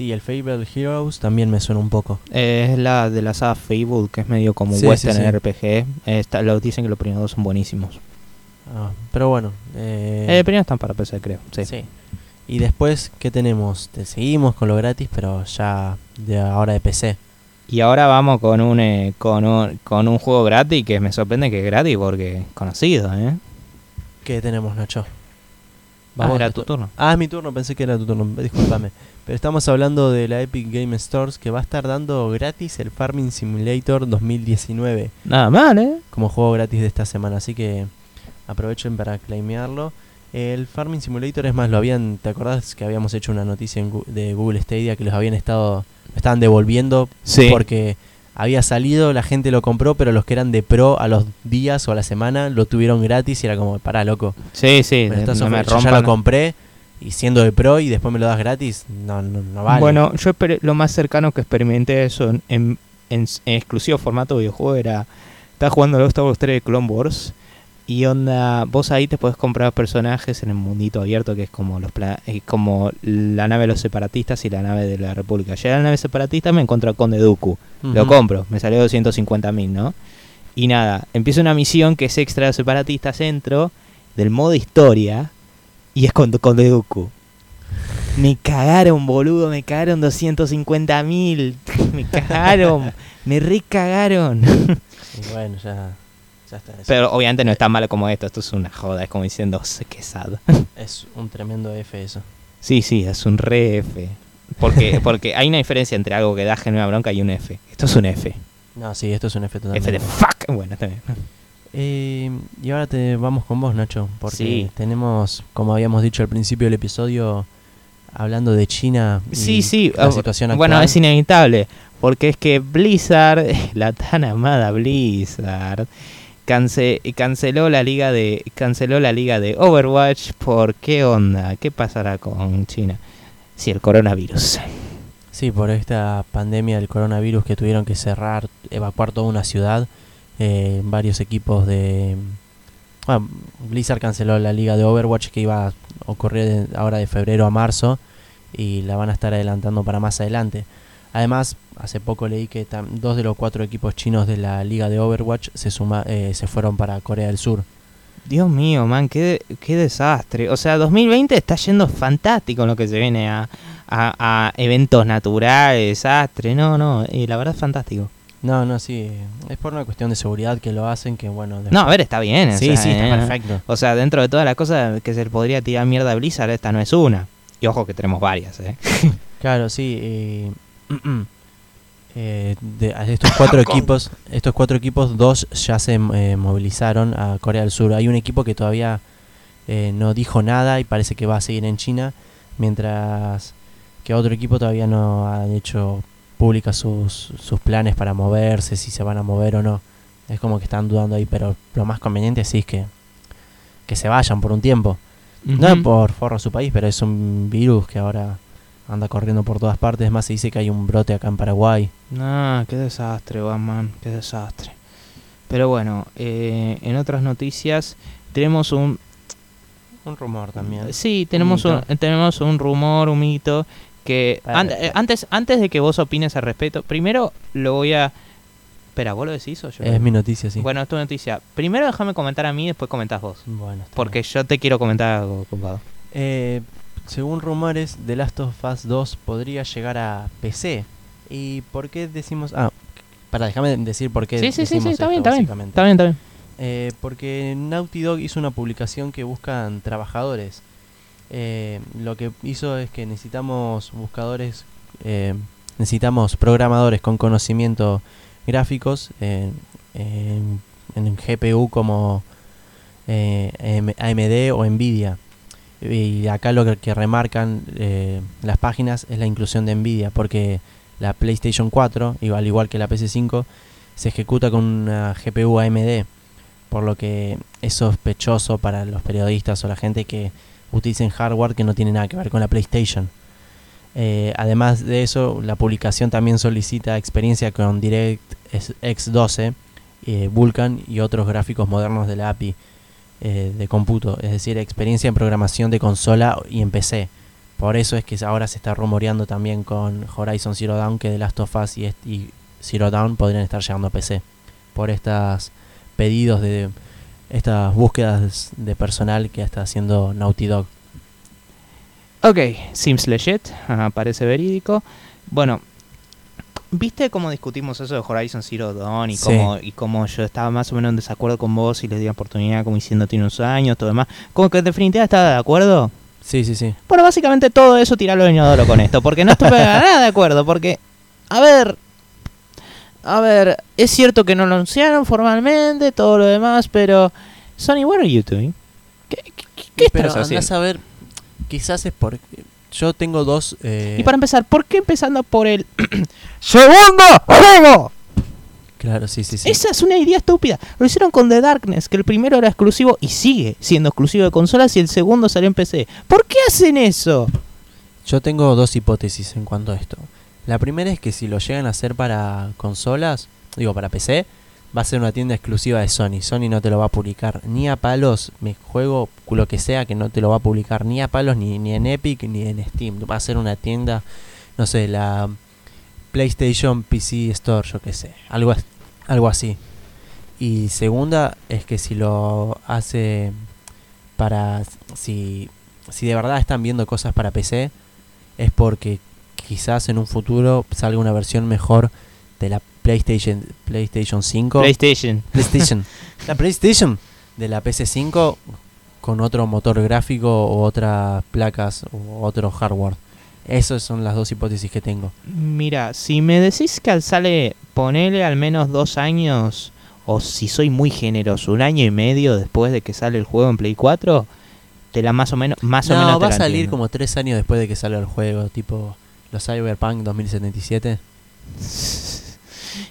Sí, el Fable Heroes también me suena un poco. Eh, es la de la saga Fable, que es medio como Sí, western sí, sí. RPG. Eh, está- lo dicen que los primeros dos son buenísimos. Ah, pero bueno. Eh, Eh, primero están para PC, creo. Sí. sí. Y después, ¿qué tenemos? Te seguimos con lo gratis, pero ya de ahora de PC. Y ahora vamos con un, eh, con un con un juego gratis que me sorprende que es gratis porque es conocido, ¿eh? ¿Qué tenemos, Nacho? Vamos, era a tu turno. Ah, es mi turno, pensé que era tu turno, discúlpame. Pero estamos hablando de la Epic Game Stores que va a estar dando gratis el Farming Simulator 2019 Nada mal, ¿eh? como juego gratis de esta semana, así que aprovechen para claimearlo. El Farming Simulator es más, lo habían, ¿te acordás que habíamos hecho una noticia en de Google Stadia que los habían estado, estaban devolviendo Sí. porque había salido, la gente lo compró, pero los que eran de pro a los días o a la semana lo tuvieron gratis y era como, pará, loco. Sí, sí, Me de- estás no me yo ya lo compré y siendo de pro y después me lo das gratis, no, no, no vale. Bueno, yo lo más cercano que experimenté eso en, en- exclusivo formato videojuego era. Estaba jugando los Star Wars 3 de Clone Wars. Y onda, vos ahí te podés comprar personajes en el mundito abierto, que es como los eh, como la nave de los separatistas y la nave de la República. Llegué a la nave separatista, me encontré con Conde Dooku. Lo compro, me salió 250 mil, ¿no? Y nada, empiezo una misión que es extra de separatistas, entro del modo historia y es con, con Dooku. Me cagaron, boludo, me cagaron 250 mil. (laughs) Me cagaron, me recagaron. Y bueno, ya, ya. Pero obviamente no es tan malo como esto, esto es una joda, es como diciendo, "Se- qué sad. (laughs) Es un tremendo F eso. Sí, sí, es un re F. Porque, (laughs) porque hay una diferencia entre algo que da genuina bronca y un F. Esto es un F. No, sí, esto es un F totalmente. F de fuck. Bueno, bien. Eh, y ahora te vamos con vos, Nacho, porque Sí. tenemos, como habíamos dicho al principio del episodio, hablando de China y Sí, sí. la ah, situación bueno, actual. es inevitable. Porque es que Blizzard, (laughs) la tan amada Blizzard, cance- canceló la liga de canceló la liga de Overwatch. ¿Por qué onda? ¿Qué pasará con China? Si el coronavirus. Sí, por esta pandemia del coronavirus que tuvieron que cerrar, evacuar toda una ciudad, eh, varios equipos de... Bueno, Blizzard canceló la liga de Overwatch que iba a ocurrir ahora de febrero a marzo y la van a estar adelantando para más adelante. Además, hace poco leí que dos de los cuatro equipos chinos de la liga de Overwatch se, suma, eh, se fueron para Corea del Sur. Dios mío, man, qué, qué desastre. O sea, 2020 está yendo fantástico en lo que se viene a, a, a eventos naturales, desastre. No, no, eh, la verdad es fantástico. No, no, sí, es por una cuestión de seguridad que lo hacen, que bueno... No, a ver, está bien. o Sí, sea, sí, está eh, perfecto. O sea, dentro de todas las cosas que se le podría tirar mierda a Blizzard, esta no es una. Y ojo que tenemos varias, ¿eh? (laughs) Claro, sí. eh, eh, de a estos cuatro (laughs) equipos, estos cuatro equipos, dos ya se eh, movilizaron a Corea del Sur. Hay un equipo que todavía eh, no dijo nada y parece que va a seguir en China, mientras que otro equipo todavía no ha hecho públicas sus, sus planes para moverse, si se van a mover o no. Es como que están dudando ahí, pero lo más conveniente sí es que, que se vayan por un tiempo. No Ujú. por forro a su país, pero es un virus que ahora anda corriendo por todas partes. Es más, se dice que hay un brote acá en Paraguay. No, qué desastre, Batman, qué desastre. Pero bueno, eh, en otras noticias tenemos un... Un rumor también. Sí, tenemos un, tenemos un rumor, un mito, que... An- eh, antes, antes de que vos opines al respecto, primero lo voy a... Espera, ¿vos lo decís o yo? Es mi noticia, sí. Bueno, es tu noticia. Primero déjame comentar a mí, después comentás vos. Bueno, está Porque bien. yo te quiero comentar algo, compadre. Eh, según rumores, The Last of Us 2 podría llegar a PC. ¿Y por qué decimos.? Ah, para déjame decir por qué. Sí, sí, sí, sí, decimos está esto, bien, está bien. Está bien, está bien. Eh, porque Naughty Dog hizo una publicación que buscan trabajadores. Eh, lo que hizo es que necesitamos buscadores, eh, necesitamos programadores con conocimiento gráficos en, en GPU como AM- AMD o Nvidia. Y acá lo que, remarcan eh, las páginas es la inclusión de Nvidia, porque la PlayStation 4, igual, igual que la PS5, se ejecuta con una GPU AMD, por lo que es sospechoso para los periodistas o la gente que utilicen hardware que no tiene nada que ver con la PlayStation. Eh, además de eso, la publicación también solicita experiencia con DirectX 12, eh, Vulkan y otros gráficos modernos de la API eh, de cómputo, es decir, experiencia en programación de consola y en PC. Por eso es que ahora se está rumoreando también con Horizon Zero Dawn que The Last of Us y, est- y Zero Dawn podrían estar llegando a PC. Por estos pedidos de estas búsquedas de personal que está haciendo Naughty Dog. Ok, seems legit, ajá, parece verídico. Bueno, ¿viste cómo discutimos eso de Horizon Zero Dawn y Sí. cómo, y cómo yo estaba más o menos en desacuerdo con vos y les di oportunidad como diciendo tiene unos años, todo demás? Como que en definitiva estaba de acuerdo. Sí, sí, sí. Bueno, básicamente todo eso tirarlo de inodoro con esto, porque no estuve para (laughs) nada de acuerdo, porque, a ver, a ver, es cierto que no lo anunciaron formalmente, todo lo demás, pero, Sony, what are you doing? ¿Qué, qué, qué- qué Pero estás haciendo? andás a ver, quizás es porque yo tengo dos... eh, Y para empezar, ¿por qué empezando por el (clears throat) segundo juego? Claro, sí, sí, sí. Esa es una idea estúpida. Lo hicieron con The Darkness, que el primero era exclusivo y sigue siendo exclusivo de consolas y el segundo salió en PC. ¿Por qué hacen eso? Yo tengo dos hipótesis en cuanto a esto. La primera es que si lo llegan a hacer para consolas, digo para PC, va a ser una tienda exclusiva de Sony. Sony no te lo va a publicar ni a palos, me juego lo que sea que no te lo va a publicar ni a palos ni, ni en Epic ni en Steam. Va a ser una tienda, no sé, la PlayStation PC Store, yo qué sé, algo, algo así. Y segunda es que si lo hace para si si de verdad están viendo cosas para PC es porque quizás en un futuro salga una versión mejor de la PlayStation PlayStation 5 PlayStation. PlayStation (laughs) la PlayStation de la PS5 con otro motor gráfico o otras placas o otro hardware. Esas son las dos hipótesis que tengo. Mira, si me decís que sale, ponele al menos dos años, o si soy muy generoso, un año y medio después de que sale el juego en Play 4, te la más o menos, más o menos no, va a salir entiendo. como tres años después de que salga el juego, tipo los Cyberpunk 2077. (laughs)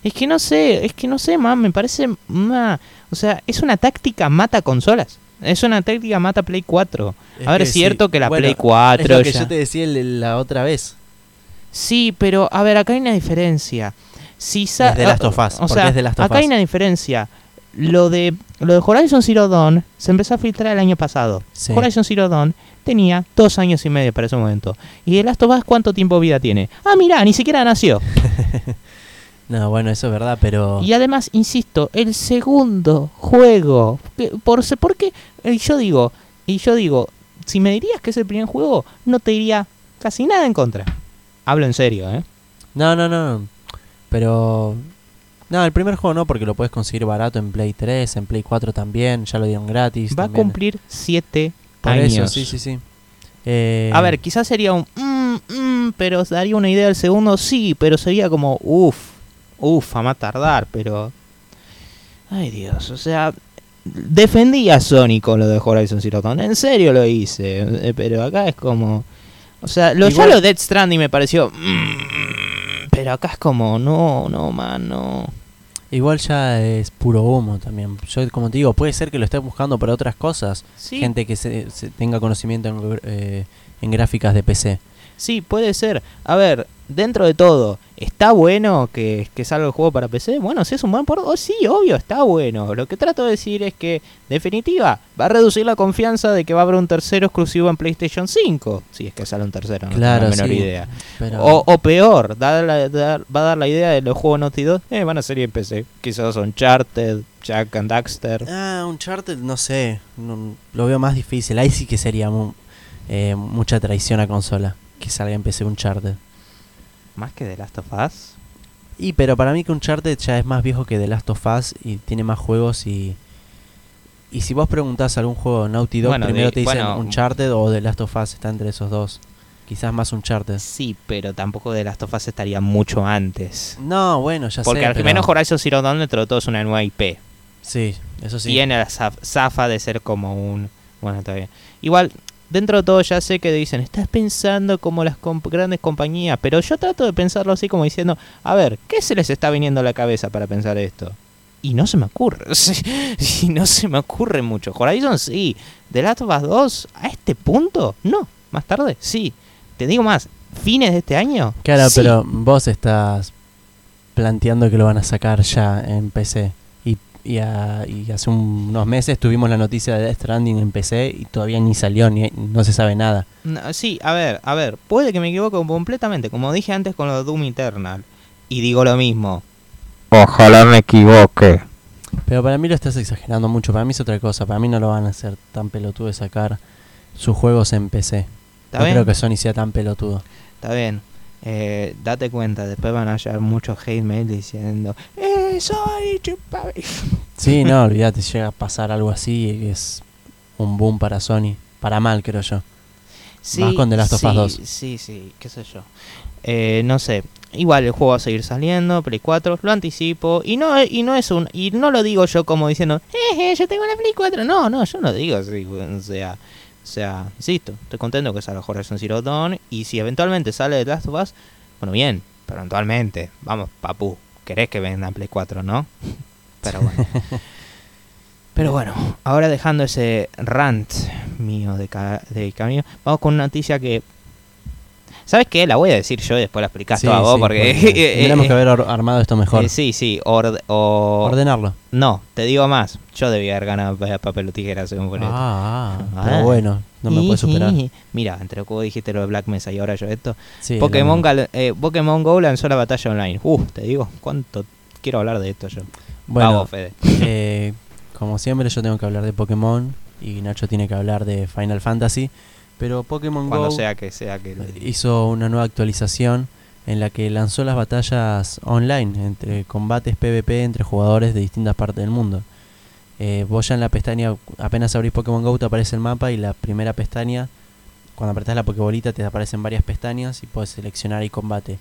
Es que no sé, es que no sé, man, me parece una... O sea, es una táctica mata consolas. Es una táctica mata Play 4. a ver, es cierto que la Bueno, Play 4 Es lo que ya- yo te decía el- la otra vez. Sí, pero a ver, acá hay una diferencia. Si sa- Es The Last of Us, O sea, es The Last of acá hay una diferencia. Lo de lo de Horizon Zero Dawn se empezó a filtrar el año pasado. Sí. Horizon Zero Dawn tenía dos años y medio para ese momento. ¿Y The Last of Us cuánto tiempo de vida tiene? Ah, mira, ni siquiera nació. (laughs) No, bueno, eso es verdad, pero Y además, insisto, el segundo juego. Por, porque eh, yo digo, y yo digo, si me dirías que es el primer juego, no te diría casi nada en contra. Hablo en serio, ¿eh? no, no, no. Pero no, el primer juego no porque lo puedes conseguir barato en Play 3, en Play 4 también, ya lo dieron gratis. Va a cumplir siete Por años. eso, sí, sí, sí. Eh, A ver, quizás sería un mm, mm, pero daría una idea del segundo, sí, pero sería como uff, uff, a más tardar, pero ay Dios, o sea, defendí a Sony con lo de Horizon Zero Dawn, en serio lo hice, eh, pero acá es como, o sea, lo, Igual- ya lo Dead Stranding me pareció, mm, pero acá es como, no, no, man, no. igual ya es puro humo también. Yo, como te digo, puede ser que lo estés buscando para otras cosas. Sí, Gente que se, se tenga conocimiento en, eh, en gráficas de PC. Sí, puede ser. A ver, dentro de todo, ¿está bueno que, que salga el juego para PC? Bueno, si es un buen port, oh, sí, obvio, está bueno. Lo que trato de decir es que, definitiva, va a reducir la confianza de que va a haber un tercero exclusivo en PlayStation 5. Si es que sale un tercero, no Claro, tengo la menor sí. idea. Pero O, o peor, da la- da- va a dar la idea de los juegos Naughty Dog, eh, van a salir en PC. Quizás Uncharted, Jack and Daxter. Ah, Uncharted, no sé. no- lo veo más difícil. Ahí sí que sería mu- eh, mucha traición a consola. Que salga en PC Uncharted. Más que The Last of Us. Y pero para mí que Uncharted ya es más viejo que The Last of Us y tiene más juegos y... Y si vos preguntás algún juego de Naughty Dog, Bueno, primero de- te dicen bueno, Uncharted o The Last of Us, está entre esos dos. Quizás más Uncharted. Sí, pero tampoco The Last of Us estaría mucho antes. No, bueno, ya Porque sé. al pero- menos Horizon Zero Dawn dentro de todo es una nueva IP. Sí, eso sí. Tiene la zaf- zafa de ser como un... Bueno, está bien. Igual, dentro de todo ya sé que dicen, estás pensando como las comp- grandes compañías, pero yo trato de pensarlo así como diciendo, a ver, ¿qué se les está viniendo a la cabeza para pensar esto? Y no se me ocurre, (laughs) y no se me ocurre mucho. Horizon sí, The Last of Us 2 a este punto, no, más tarde sí. Te digo más, fines de este año. Claro, sí. pero vos estás planteando que lo van a sacar ya en PC. Y, a- y hace un- unos meses tuvimos la noticia de Death Stranding en PC y todavía ni salió, ni no se sabe nada. No, sí, a ver, a ver, puede que me equivoque completamente, como dije antes con lo de Doom Eternal. Y digo lo mismo. Ojalá me equivoque. Pero para mí lo estás exagerando mucho. Para mí es otra cosa. Para mí no lo van a hacer tan pelotudo de sacar sus juegos en PC. ¿Está no bien? creo que Sony sea tan pelotudo. Está bien. Eh, date cuenta, después van a hallar muchos hate mail diciendo ¡Eh, soy chupame". Sí, no, olvídate, llega a pasar algo así y es un boom para Sony. Para mal, creo yo. Sí, Más con The Last of Us sí, 2. Sí, sí, qué sé yo. Eh, no sé. Igual el juego va a seguir saliendo, Play 4, lo anticipo. Y no, y no es un. Y no lo digo yo como diciendo, eh, yo tengo la Play 4. No, no, yo no digo así. O sea, sea, insisto, estoy contento que salga Horizon Zero Dawn. Y si eventualmente sale The Last of Us, bueno, bien, pero eventualmente, vamos, papu, querés que venga Play 4, ¿no? (laughs) Pero bueno. (laughs) Pero bueno, ahora dejando ese rant mío de, ca de camino, vamos con una noticia que. ¿Sabes qué? La voy a decir yo y después la explicás Sí, toda vos sí, porque. porque (laughs) tendríamos que haber armado esto mejor. Eh, sí, sí, orde- o- Ordenarlo. No, te digo más. Yo debía haber ganado pa- papel o tijera según por esto. Ah, Ah. pero bueno, no me puede superar. (laughs) Mira, entre lo que vos dijiste lo de Black Mesa y ahora yo esto. Sí, Pokémon, eh, Pokémon Go lanzó la batalla online. Uh, te digo, cuánto quiero hablar de esto yo. Bueno, Vamos, Fede. (laughs) eh, como siempre yo tengo que hablar de Pokémon y Nacho tiene que hablar de Final Fantasy. Pero Pokémon Cuando Go sea que sea que hizo una nueva actualización en la que lanzó las batallas online, entre combates PvP entre jugadores de distintas partes del mundo. Eh, vos ya en la pestaña, apenas abrís Pokémon Go, te aparece el mapa y la primera pestaña, cuando apretás la Pokébolita, te aparecen varias pestañas y puedes seleccionar y combate.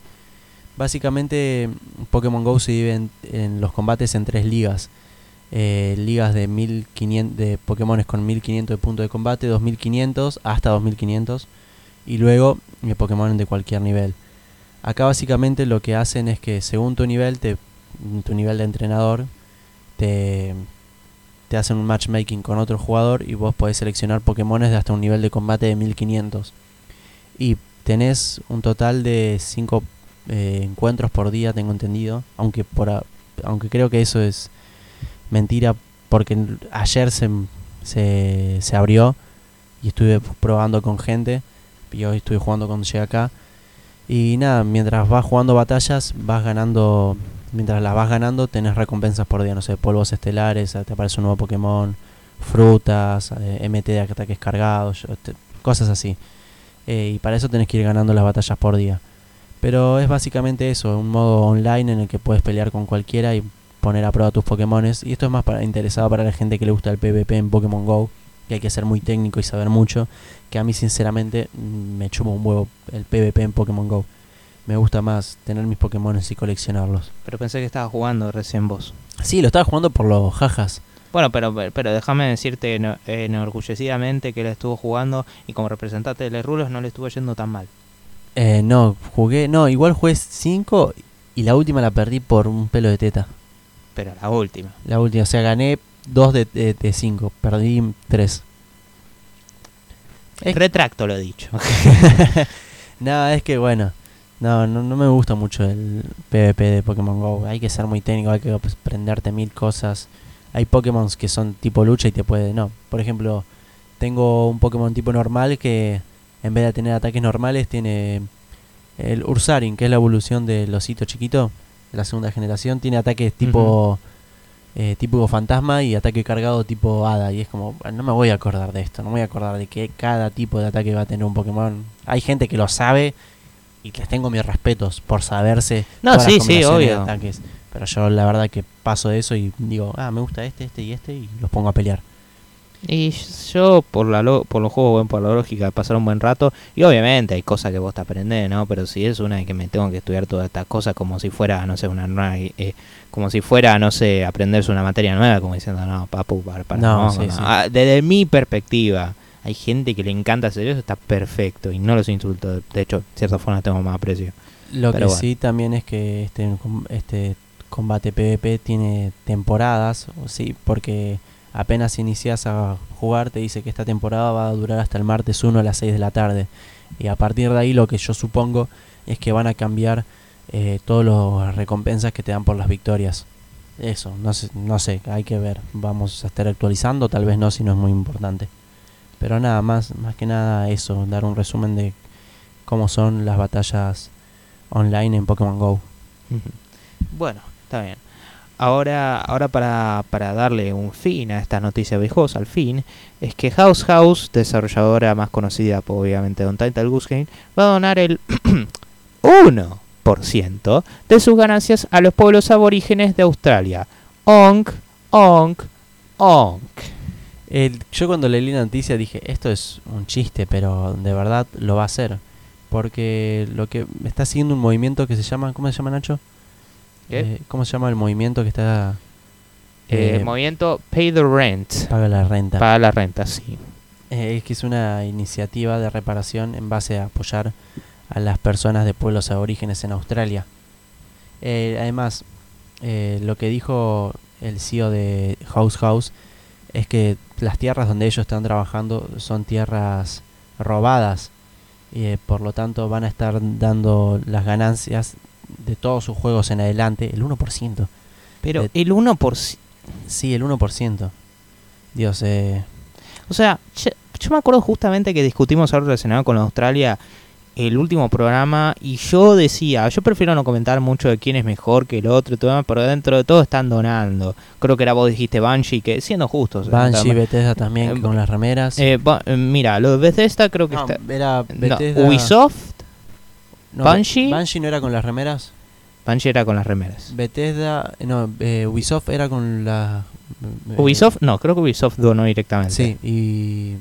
Básicamente, Pokémon Go se divide en, en los combates en tres ligas. Eh, ligas de 1500 de Pokémon con 1500 de puntos de combate, 2500 hasta 2500 y luego eh, Pokémon de cualquier nivel. Acá básicamente lo que hacen es que según tu nivel, te, tu nivel de entrenador, te, te hacen un matchmaking con otro jugador y vos podés seleccionar Pokémones de hasta un nivel de combate de 1500. Y tenés un total de 5 encuentros por día, tengo entendido. Aunque, por aunque creo que eso es mentira porque ayer se, se, se abrió y estuve probando con gente y hoy estuve jugando cuando llegué acá y nada, mientras vas jugando batallas vas ganando, mientras las vas ganando tenés recompensas por día, no sé, polvos estelares, te aparece un nuevo Pokémon, frutas, eh, MT de ataques cargados, cosas así. Eh, y para eso tenés que ir ganando las batallas por día. Pero es básicamente eso, un modo online en el que puedes pelear con cualquiera y poner a prueba tus Pokémones. Y esto es más para, interesado para la gente que le gusta el PvP en Pokémon Go, que hay que ser muy técnico y saber mucho. Que a mí, sinceramente, me chupa un huevo el PvP en Pokémon Go. Me gusta más tener mis Pokémones y coleccionarlos. Pero pensé que estaba jugando recién vos. Sí, lo estaba jugando por los jajas. Bueno, pero, pero déjame decirte eno- enorgullecidamente que él estuvo jugando y como representante de Les Rulos no le estuvo yendo tan mal. Eh, no, jugué, no, igual jugué 5 y la última la perdí por un pelo de teta. Pero la última. La última, o sea, gané 2 de 5, perdí 3. Es- Retracto lo he dicho. (laughs) no, es que bueno, no, no, no me gusta mucho el PvP de Pokémon Go. Hay que ser muy técnico, hay que aprenderte mil cosas. Hay Pokémon que son tipo lucha y te puede. No, por ejemplo, tengo un Pokémon tipo normal que en vez de tener ataques normales tiene el Ursaring, que es la evolución del osito chiquito de la segunda generación. Tiene ataques tipo. eh, tipo fantasma y ataque cargado tipo hada. Y es como, no me voy a acordar de esto, no me voy a acordar de que cada tipo de ataque va a tener un Pokémon. Hay gente que lo sabe y les tengo mis respetos por saberse No, todas las sí, sí, de obvio. ataques. Pero yo la verdad que paso de eso y digo, ah, me gusta este, este y este y los pongo a pelear. Y yo, por la lo- por los juegos, bueno, por la lógica de pasar un buen rato, y obviamente hay cosas que vos te aprendés, ¿no? Pero si es una de que me tengo que estudiar todas estas cosas como si fuera, no sé, una nueva, eh, como si fuera, no sé, aprenderse una materia nueva, como diciendo, no, papu, para, para, No, no, sí, no. sí. Ah, Desde mi perspectiva, hay gente que le encanta hacer eso, está perfecto y no los insulto. De hecho, de cierta forma tengo más aprecio. Lo Pero que bueno. sí también es que este, este combate PvP tiene temporadas, sí, porque apenas inicias a jugar te dice que esta temporada va a durar hasta el martes 1 a las 6 de la tarde. Y a partir de ahí lo que yo supongo es que van a cambiar eh, todas las recompensas que te dan por las victorias. Eso, no sé, no sé, hay que ver. Vamos a estar actualizando, tal vez no si no es muy importante. Pero nada más, más que nada eso, dar un resumen de cómo son las batallas online en Pokémon Go. Bueno, está bien. Ahora, ahora para, para darle un fin a esta noticia viejosa, al fin, es que House House, desarrolladora más conocida obviamente de Untitled Goose Game, va a donar el (clears throat) 1% de sus ganancias a los pueblos aborígenes de Australia. Onk, onk, onk. El- yo cuando leí la noticia dije, esto es un chiste, pero de verdad lo va a hacer. Porque lo que está siguiendo un movimiento que se llama, ¿cómo se llama Nacho? Eh, ¿Cómo se llama el movimiento que está... Eh, eh, movimiento Pay the Rent. paga la renta? Para la renta, sí. Es que es una iniciativa de reparación en base a apoyar a las personas de pueblos aborígenes en Australia. Además, lo que dijo el CEO de House House es que las tierras donde ellos están trabajando son tierras robadas y eh, por lo tanto van a estar dando las ganancias de todos sus juegos en adelante, el 1%. Pero el 1%. Sí, el 1%. Dios, eh, O sea, yo, yo me acuerdo justamente que discutimos algo relacionado con Australia el último programa y yo decía, yo prefiero no comentar mucho de quién es mejor que el otro pero dentro de todo están donando. Creo que era vos dijiste Banshee, que siendo justos. Banshee, eh, Bethesda también eh, con las remeras. eh, mira, lo de Bethesda creo que No, está... era no, Bethesda. Ubisoft, no, no era con las remeras. Banshee era con las remeras. Bethesda, no, eh, Ubisoft era con la. eh, Ubisoft, no, creo que Ubisoft donó directamente. Sí, y.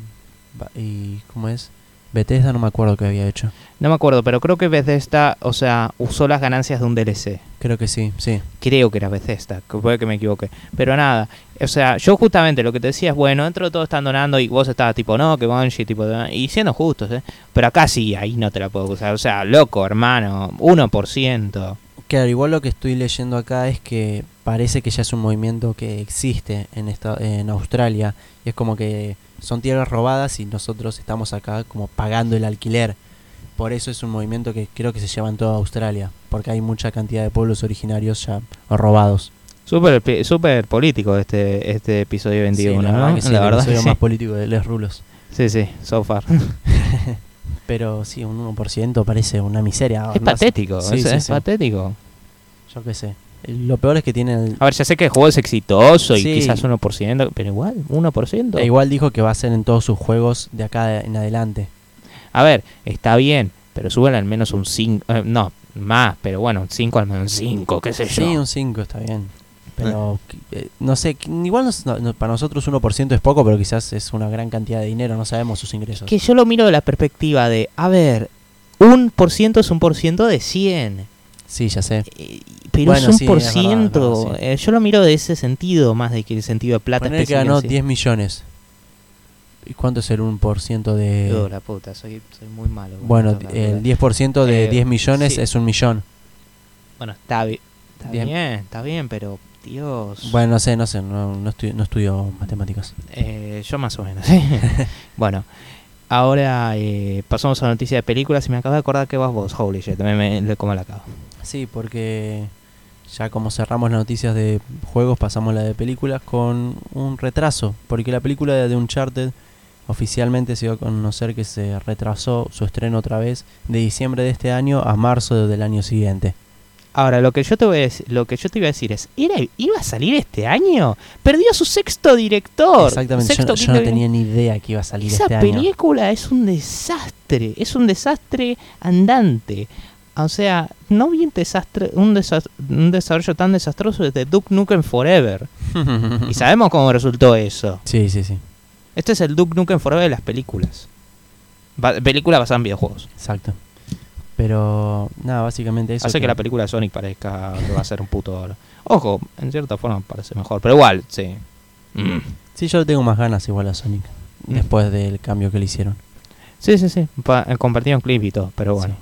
y ¿Cómo es? Bethesda no me acuerdo qué había hecho. No me acuerdo, pero creo que Bethesda, o sea, usó las ganancias de un DLC. Creo que sí, sí. Creo que era Bethesda, que puede que me equivoque. Pero nada, o sea, yo justamente lo que te decía es, bueno, dentro de todo están donando y vos estabas tipo, no, que Bungie, tipo, y siendo justos, ¿eh? Pero acá sí, ahí no te la puedo usar. O sea, loco, hermano, 1%. Claro, igual lo que estoy leyendo acá es que parece que ya es un movimiento que existe en esta, en Australia. Y es como que son tierras robadas y nosotros estamos acá como pagando el alquiler. Por eso es un movimiento que creo que se lleva en toda Australia. Porque hay mucha cantidad de pueblos originarios ya robados. Súper súper político este, este episodio 21, sí, la ¿no? verdad que sí, la verdad que episodio sí. más político de Les Rulos. Sí, sí, so far. (laughs) Pero sí, un 1% parece una miseria. es no patético, es, es patético. Yo qué sé. Lo peor es que tiene el, A ver, ya sé que el juego es exitoso y quizás 1%, pero igual, 1%. e igual dijo que va a ser en todos sus juegos de acá en adelante. A ver, está bien, pero suben al menos un 5, no, más, pero bueno, un 5 al menos un 5, qué sé yo. Sí, un 5 está bien. Pero eh, no sé, igual no- para nosotros 1% es poco, pero quizás es una gran cantidad de dinero, no sabemos sus ingresos. Que yo lo miro de la perspectiva de, a ver, un por ciento es un por ciento de 100. Sí, ya sé. eh, Pero Bueno, es un sí, por es ciento. verdad, sí. Eh, yo lo miro de ese sentido, más de que el sentido de plata. Poner que ganó en sí. 10 millones. ¿Y cuánto es el 1% de...? Oh, la puta, soy, soy muy malo. Bueno, el verdad. 10% de Eh, 10 millones sí. es un millón. Bueno, está, bi- está Bien. está bien, pero Dios. Bueno, no sé, no sé, no, no, estudio, no estudio matemáticas. Eh, yo más o menos, (laughs) bueno, ahora eh, pasamos a la noticia de películas y me acabo de acordar que vas vos, holy shit, me, me, le como la acabo. Sí, porque ya como cerramos las noticias de juegos, pasamos la de películas con un retraso. Porque la película de Uncharted oficialmente se dio a conocer que se retrasó su estreno otra vez de diciembre de este año a marzo del año siguiente. Ahora, lo que yo te voy a decir, lo que yo te iba a decir es, ¿era, ¿iba a salir este año? Perdió a su sexto director. Exactamente, yo, Sexto, no- yo tenía ni idea que iba a salir Esa este año. película es un desastre, es un desastre andante. O sea, no vi un desastre, un, desa- un desarrollo tan desastroso desde Duke Nukem Forever. (laughs) Y sabemos cómo resultó eso. Sí, sí, sí, Este es el Duke Nukem Forever de las películas. Ba- película basada en videojuegos. exacto. Pero nada, básicamente eso. Hace que la película de Sonic parezca que va a ser un puto. Ojo, en cierta forma parece mejor, pero igual, sí. Mm. Sí, yo tengo más ganas igual a Sonic. después del cambio que le hicieron. Sí, sí, sí. Pa- eh, compartieron clip y todo, pero bueno.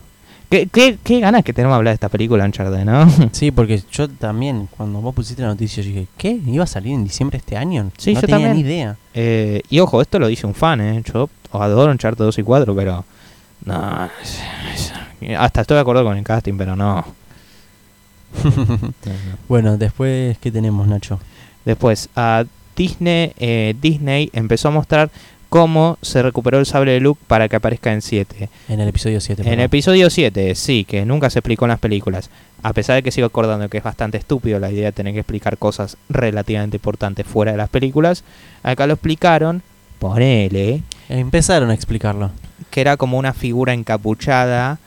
¿Qué, qué, qué ganas que tenemos de hablar de esta película Uncharted, ¿no? (laughs) Sí, porque yo también, cuando vos pusiste la noticia, yo dije, ¿qué? ¿Iba a salir en diciembre este año? Sí, no yo tenía también. ni idea. Eh, y ojo, esto lo dice un fan, ¿eh? Yo adoro Uncharted 2 y 4, pero... No, hasta estoy de acuerdo con el casting, pero no. (laughs) bueno, después, ¿qué tenemos, Nacho? Después, a Disney, eh, Disney empezó a mostrar cómo se recuperó el sable de Luke para que aparezca en 7. En el episodio 7. En el episodio 7, sí, que nunca se explicó en las películas. A pesar de que sigo acordando que es bastante estúpido la idea de tener que explicar cosas relativamente importantes fuera de las películas, acá lo explicaron, ponele, Empezaron a explicarlo. que era como una figura encapuchada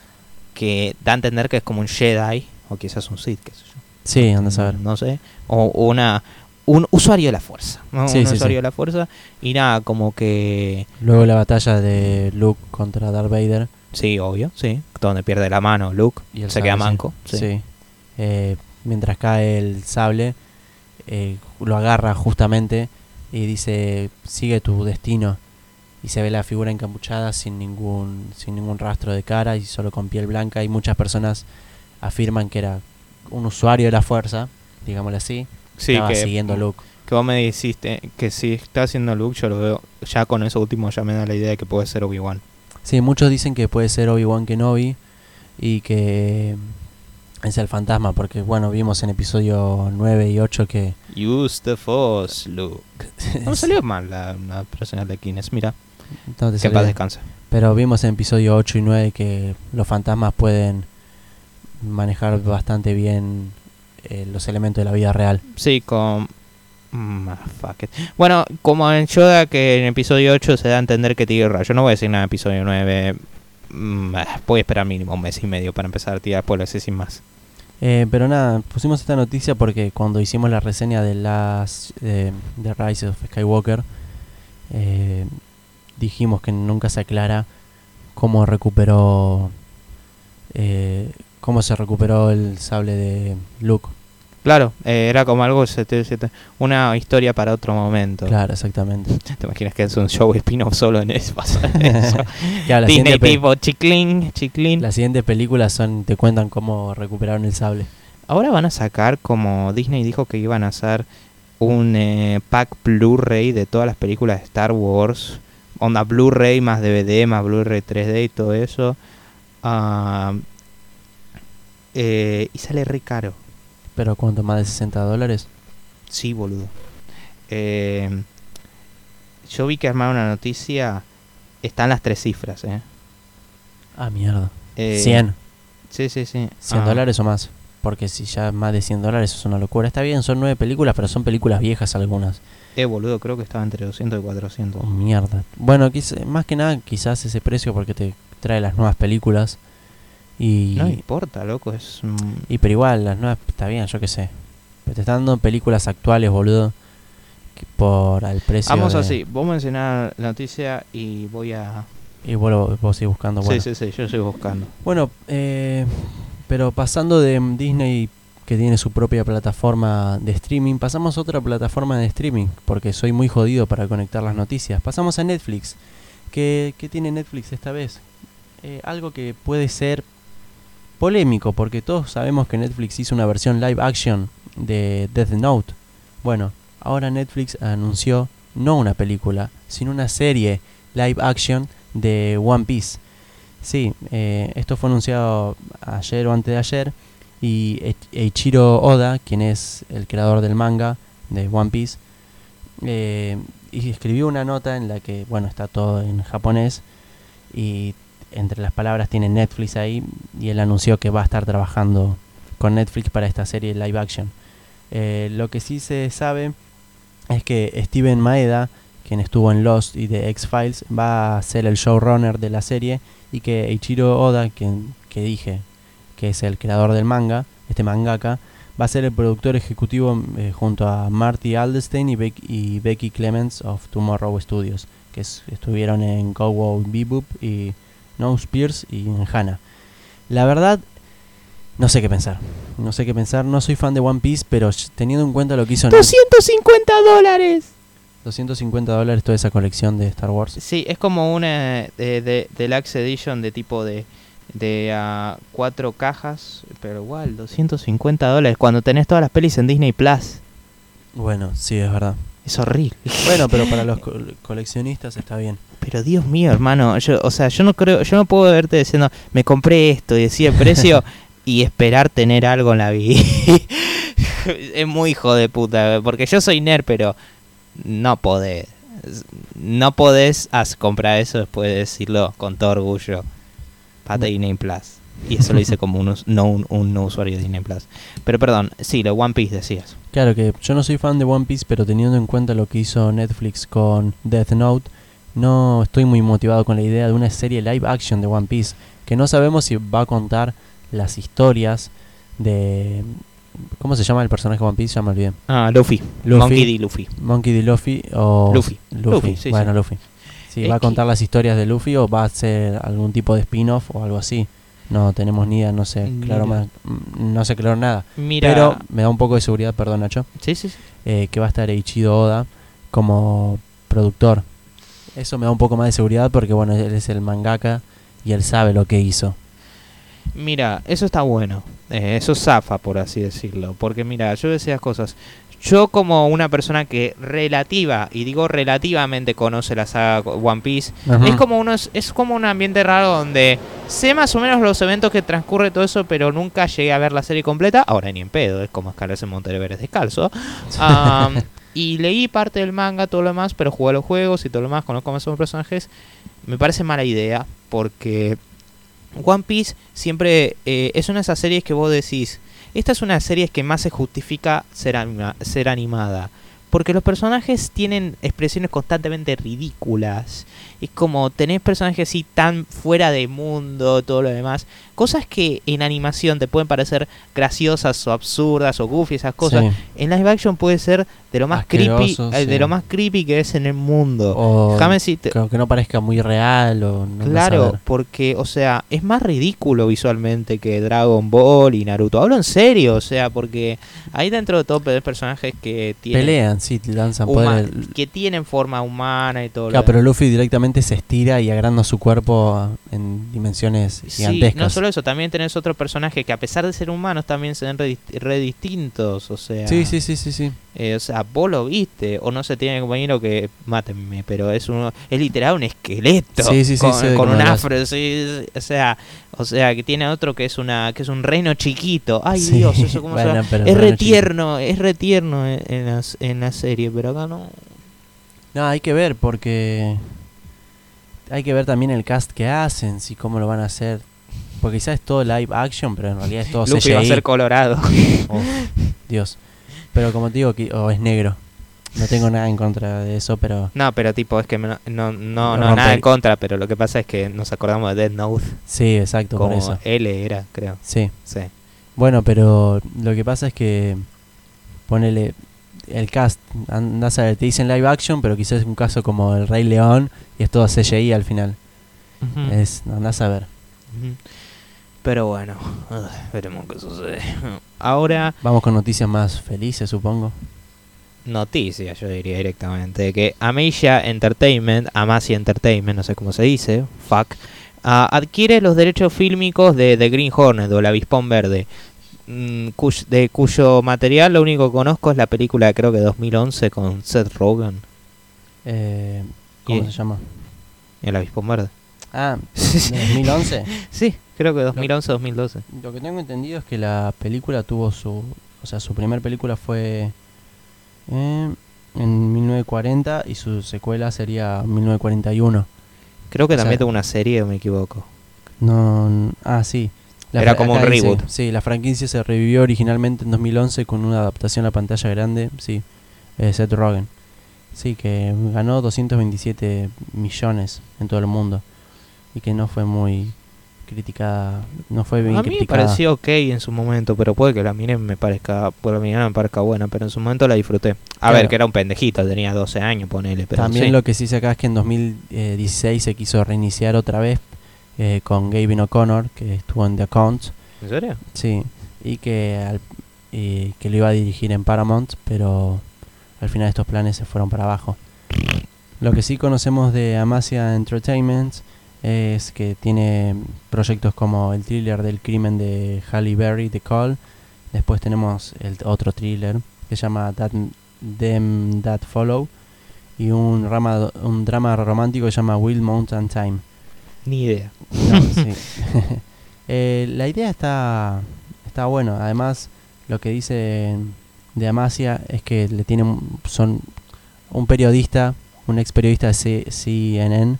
que da a entender que es como un Jedi, o quizás un Sith, qué sé yo. Sí, anda a saber. No sé. O una un usuario de la fuerza. ¿no? Sí, un sí, usuario sí. de la fuerza. Y nada, como que. Luego la batalla de Luke contra Darth Vader. Sí, obvio, sí. Donde pierde la mano Luke. Y el se queda sable, manco. Sí. Sí. Eh, mientras cae el sable, eh, lo agarra justamente y dice, sigue tu destino. Y se ve la figura encapuchada sin ningún, sin ningún rastro de cara y solo con piel blanca. Y muchas personas afirman que era un usuario de la fuerza, digámoslo así. Sí, estaba que, siguiendo Luke. que vos me dijiste que si está haciendo Luke, yo lo veo. Ya con eso último ya me da la idea de que puede ser Obi-Wan. Sí, muchos dicen que puede ser Obi-Wan Kenobi y que es el fantasma, porque bueno, vimos en episodio 9 y 8 que... Use the Force, Luke. (laughs) No me salió mal la, la personal de Kines. Mira, No que paz descanse. Pero vimos en episodio 8 y 9 que los fantasmas pueden manejar bastante bien eh, los elementos de la vida real. Sí, con. Mm, fuck it. Bueno, como en Yoda, que en episodio 8 se da a entender que tiene rayo. No voy a decir nada en episodio 9. Mm, ah, voy a esperar mínimo un mes y medio para empezar a tirar spoilers y sin más. Eh, pero nada, pusimos esta noticia porque cuando hicimos la reseña de las eh, de Rise of Skywalker eh, dijimos que nunca se aclara cómo recuperó cómo se recuperó el sable de Luke. Claro, eh, era como algo. Una historia para otro momento. Claro, exactamente. (laughs) ¿Te imaginas que es un show spin-off solo en eso? (laughs) Claro, Disney tipo chiclín, chiclín. Las siguientes películas son te cuentan cómo recuperaron el sable. Ahora van a sacar, como Disney dijo que iban a hacer un eh, pack Blu-ray de todas las películas de Star Wars. Onda Blu-ray más DVD, más Blu-ray 3D y todo eso. Ah, eh, y sale re caro. Pero ¿cuánto más de 60 dólares? Sí, boludo. Eh, yo vi que armaron una noticia. Están las tres cifras, ¿eh? Ah, mierda. Eh, 100. Sí, sí, sí. 100 Ah, dólares o más. Porque si ya más de 100 dólares es una locura. Está bien, son nueve películas, pero son películas viejas algunas. Eh, boludo, creo que estaba entre 200 y 400. Oh, mierda. Bueno, quiz- más que nada quizás ese precio porque te trae las nuevas películas. Y, No importa, loco, es... y pero igual, las nuevas, está bien, yo qué sé. Pero te están dando películas actuales, boludo. que por al precio Vamos de- así, vos mencionar la noticia y voy a... Y vos, vos seguís buscando. Bueno, Sí, sí, sí, yo estoy buscando. Bueno, eh, pero pasando de Disney que tiene su propia plataforma de streaming, pasamos a otra plataforma de streaming, porque soy muy jodido para conectar las noticias. Pasamos a Netflix. ¿Qué, qué tiene Netflix esta vez? Eh, algo que puede ser polémico, porque todos sabemos que Netflix hizo una versión live action de Death Note. Bueno, ahora Netflix anunció no una película, sino una serie live action de One Piece. Sí, eh, esto fue anunciado ayer o antes de ayer y Eiichiro Oda, quien es el creador del manga de One Piece, eh, escribió una nota en la que, bueno, está todo en japonés y entre las palabras tiene Netflix ahí y él anunció que va a estar trabajando con Netflix para esta serie live action. Eh, lo que sí se sabe es que Steven Maeda, quien estuvo en Lost y de X-Files, va a ser el showrunner de la serie y que Eiichiro Oda, quien que dije que es el creador del manga, este mangaka, va a ser el productor ejecutivo eh, junto a Marty Aldenstein y, y Becky Clements of Tomorrow Studios, que es- estuvieron en Go Wow Bebop y No Spears y en Hana. La verdad, no sé qué pensar. No sé qué pensar. No soy fan de One Piece, pero teniendo en cuenta lo que hizo Netflix- 250 dólares. 250 dólares toda esa colección de Star Wars. Sí, es como una de, de, Deluxe Edition de tipo de, de a cuatro cajas, pero igual, 250 dólares cuando tenés todas las pelis en Disney Plus. Bueno, sí, es verdad. Es horrible. Bueno, pero para (laughs) los coleccionistas está bien. Pero Dios mío, hermano, yo, o sea, yo no creo, yo no puedo verte diciendo, me compré esto y decía el precio (laughs) y esperar tener algo en la vida. (laughs) es muy hijo de puta, porque yo soy nerd, pero no podés. No podés comprar eso después de decirlo con todo orgullo. Para Disney Plus. Y eso lo hice como un, no, un, usuario de Disney Plus. Pero perdón, sí, lo One Piece decías. Claro que yo no soy fan de One Piece, pero teniendo en cuenta lo que hizo Netflix con Death Note, no estoy muy motivado con la idea de una serie live action de One Piece. Que no sabemos si va a contar las historias de, ¿Cómo se llama el personaje de One Piece? Ya me olvidé. Ah, Luffy. Monkey D. Luffy. Monkey D. Luffy o... Luffy. Luffy, sí, bueno, Luffy. Sí, ¿va a contar las historias de Luffy o va a ser algún tipo de spin-off o algo así? No tenemos ni idea, no sé, claro más, mm, no sé claro nada. Mira. Pero me da un poco de seguridad, perdón Nacho. Sí, sí, sí. Eh, que va a estar Eiichiro Oda como productor. Eso me da un poco más de seguridad porque bueno, él es el mangaka y él sabe lo que hizo. Mira, eso está bueno. Eh, eso zafa, por así decirlo. Porque mira, yo decía cosas. Yo como una persona que relativa, y digo relativamente conoce la saga One Piece, es como uno es como un ambiente raro donde sé más o menos los eventos que transcurre todo eso, pero nunca llegué a ver la serie completa. Ahora ni en pedo, es como escalarse en Monteveres descalzo. (laughs) y leí parte del manga, todo lo demás, pero jugué los juegos y todo lo demás, conozco más sobre los personajes. Me parece mala idea, porque One Piece siempre eh, es una de esas series que vos decís, esta es una de las series que más se justifica ser animada. Porque los personajes tienen expresiones constantemente ridículas. Es como tenés personajes así tan fuera de mundo, todo lo demás. Cosas que en animación te pueden parecer graciosas o absurdas o goofy, esas cosas. En live action puede ser de lo más creepy, eh, de lo más creepy que es en el mundo. O que no parezca muy real o Claro, porque o sea, es más ridículo visualmente que Dragon Ball y Naruto. Hablo en serio, o sea, porque ahí dentro de todo personajes que tienen pelean, sí, lanzan que tienen forma humana y todo. Claro, pero Luffy directamente se estira y agranda su cuerpo en dimensiones gigantescas. no solo eso, también tenés otro personaje que a pesar de ser humanos también se ven re, distintos, o sea... Sí, sí, sí, sí, sí. Eh, o sea, vos lo viste, o no se tiene compañero que, mátenme, pero es uno, es literal un esqueleto sí, sí, con, sí, con un afro, o sea, o sea, que tiene otro que es una que es un reino chiquito. Ay Dios, eso como (laughs) Es retierno, es retierno en, en, en la serie, pero acá no. No, hay que ver porque hay que ver también el cast que hacen, si cómo lo van a hacer. Porque quizás es todo live action, pero en realidad es todo Luffy va a ser colorado. (laughs) Oh, Dios. Pero como te digo, o es negro. No tengo nada en contra de eso, pero... No, pero tipo, es que no, no, no, nada en contra, pero lo que pasa es que nos acordamos de Dead Note. Sí, exacto, como por eso. L era, creo. Sí. Sí. Bueno, pero lo que pasa es que... Ponele... El cast, andás a ver, te dicen live action, pero quizás es un caso como El Rey León y es todo CGI al final. es Andás a ver. Pero bueno, (sighs) veremos qué sucede. Ahora... Vamos con noticias más felices, supongo. Noticias, yo diría directamente. Que Amelia Entertainment, Amasia Entertainment, no sé cómo se dice, fuck, ah, adquiere los derechos fílmicos de The Green Hornet o el Avispón Verde. Mm, de cuyo material lo único que conozco es la película creo que 2011 con Seth Rogen. Eh, ¿Cómo se llama? El Avispón Verde. Ah, (laughs) ¿2011? sí, creo que 2011-2012. Lo que tengo entendido es que la película tuvo su... O sea, su primera película fue eh, en 1940 y su secuela sería 1941. Creo que también tuvo una serie, o me equivoco. No, ah, sí. Era como un reboot. sí, la franquicia se revivió originalmente en 2011 con una adaptación a pantalla grande, sí, eh, Seth Rogen. Sí, que ganó 227 millones en todo el mundo y que no fue muy criticada, no fue bien a mí me pareció ok en su momento, pero puede que la miren me parezca, puede que me parezca buena, pero en su momento la disfruté. A ver, que era un pendejito, tenía 12 años, ponele. Pero También lo que sí se acá es que en 2016 se quiso reiniciar otra vez eh, con Gavin O'Connor, que estuvo en The Account. ¿En serio? Sí, y que, y que lo iba a dirigir en Paramount, pero al final estos planes se fueron para abajo. Lo que sí conocemos de Amasia Entertainment es que tiene proyectos como el thriller del crimen de Halle Berry, The Call. Después tenemos el otro thriller que se llama That, Them That Follow. Y un, rama, un drama romántico que se llama Will Mountain Time. Ni idea. No, (laughs) sí. (laughs) Eh, la idea está, está bueno. Además, lo que dice de Amasia es que le tienen, son un periodista, un ex periodista de CNN,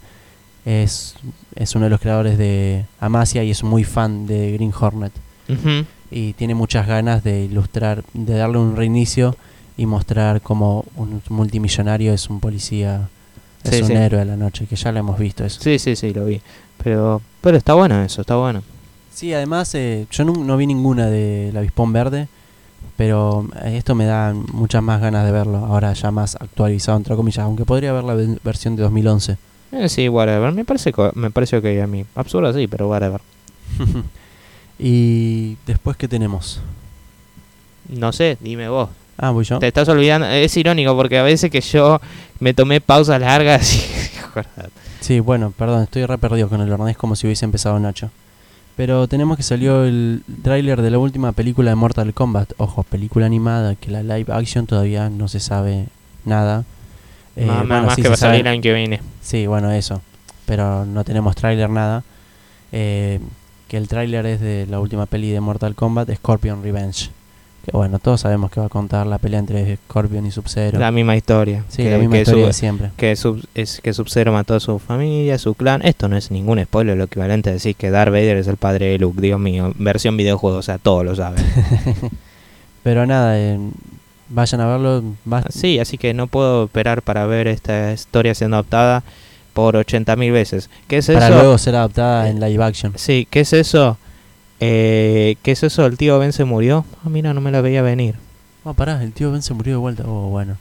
es, es uno de los creadores de Amasia y es muy fan de Green Hornet. Y tiene muchas ganas de ilustrar, de darle un reinicio y mostrar cómo un multimillonario es un policía, es Sí, un sí. héroe de la noche, que ya lo hemos visto eso. Sí, sí, sí, lo vi. Pero, pero está bueno eso, está bueno. Sí, además eh, yo no, no vi ninguna de La Avispón Verde, pero eh, esto me da muchas más ganas de verlo, ahora ya más actualizado, entre comillas, aunque podría ver la ve- versión de 2011. Eh, sí, whatever. Me parece, me parece que a mí. Absurdo sí, pero whatever. (laughs) y después, ¿qué tenemos? No sé, dime vos. Ah, voy yo. Te estás olvidando. Es irónico porque a veces que yo me tomé pausas largas y. (laughs) Sí, bueno, perdón, estoy re perdido con el es como si hubiese empezado Nacho. Pero tenemos que salió el tráiler de la última película de Mortal Kombat. Ojo, película animada, que la live action todavía no se sabe nada. Eh, más bueno, más sí que va a salir el año que viene. Sí, bueno, eso. Pero no tenemos tráiler nada. Eh, que el tráiler es de la última peli de Mortal Kombat, Scorpion Revenge. Que bueno, todos sabemos que va a contar la pelea entre Scorpion y Sub-Zero. La misma historia. Sí, que, la misma que historia Sub- de siempre. que Sub- es que Sub-Zero mató a su familia, su clan. Esto no es ningún spoiler, lo equivalente a decir que Darth Vader es el padre de Luke. Dios mío, versión videojuego, o sea, todos lo saben. (laughs) Pero nada, eh, vayan a verlo. sí, así que no puedo esperar para ver esta historia siendo adaptada por 80.000 veces. ¿Qué es para eso? luego ser adaptada en live action. Sí, ¿qué es eso? Eh, ¿Qué es eso? ¿El tío Ben se murió? Ah, mira, no me lo veía venir. Oh, pará, el tío Ben se murió de vuelta. Oh, bueno.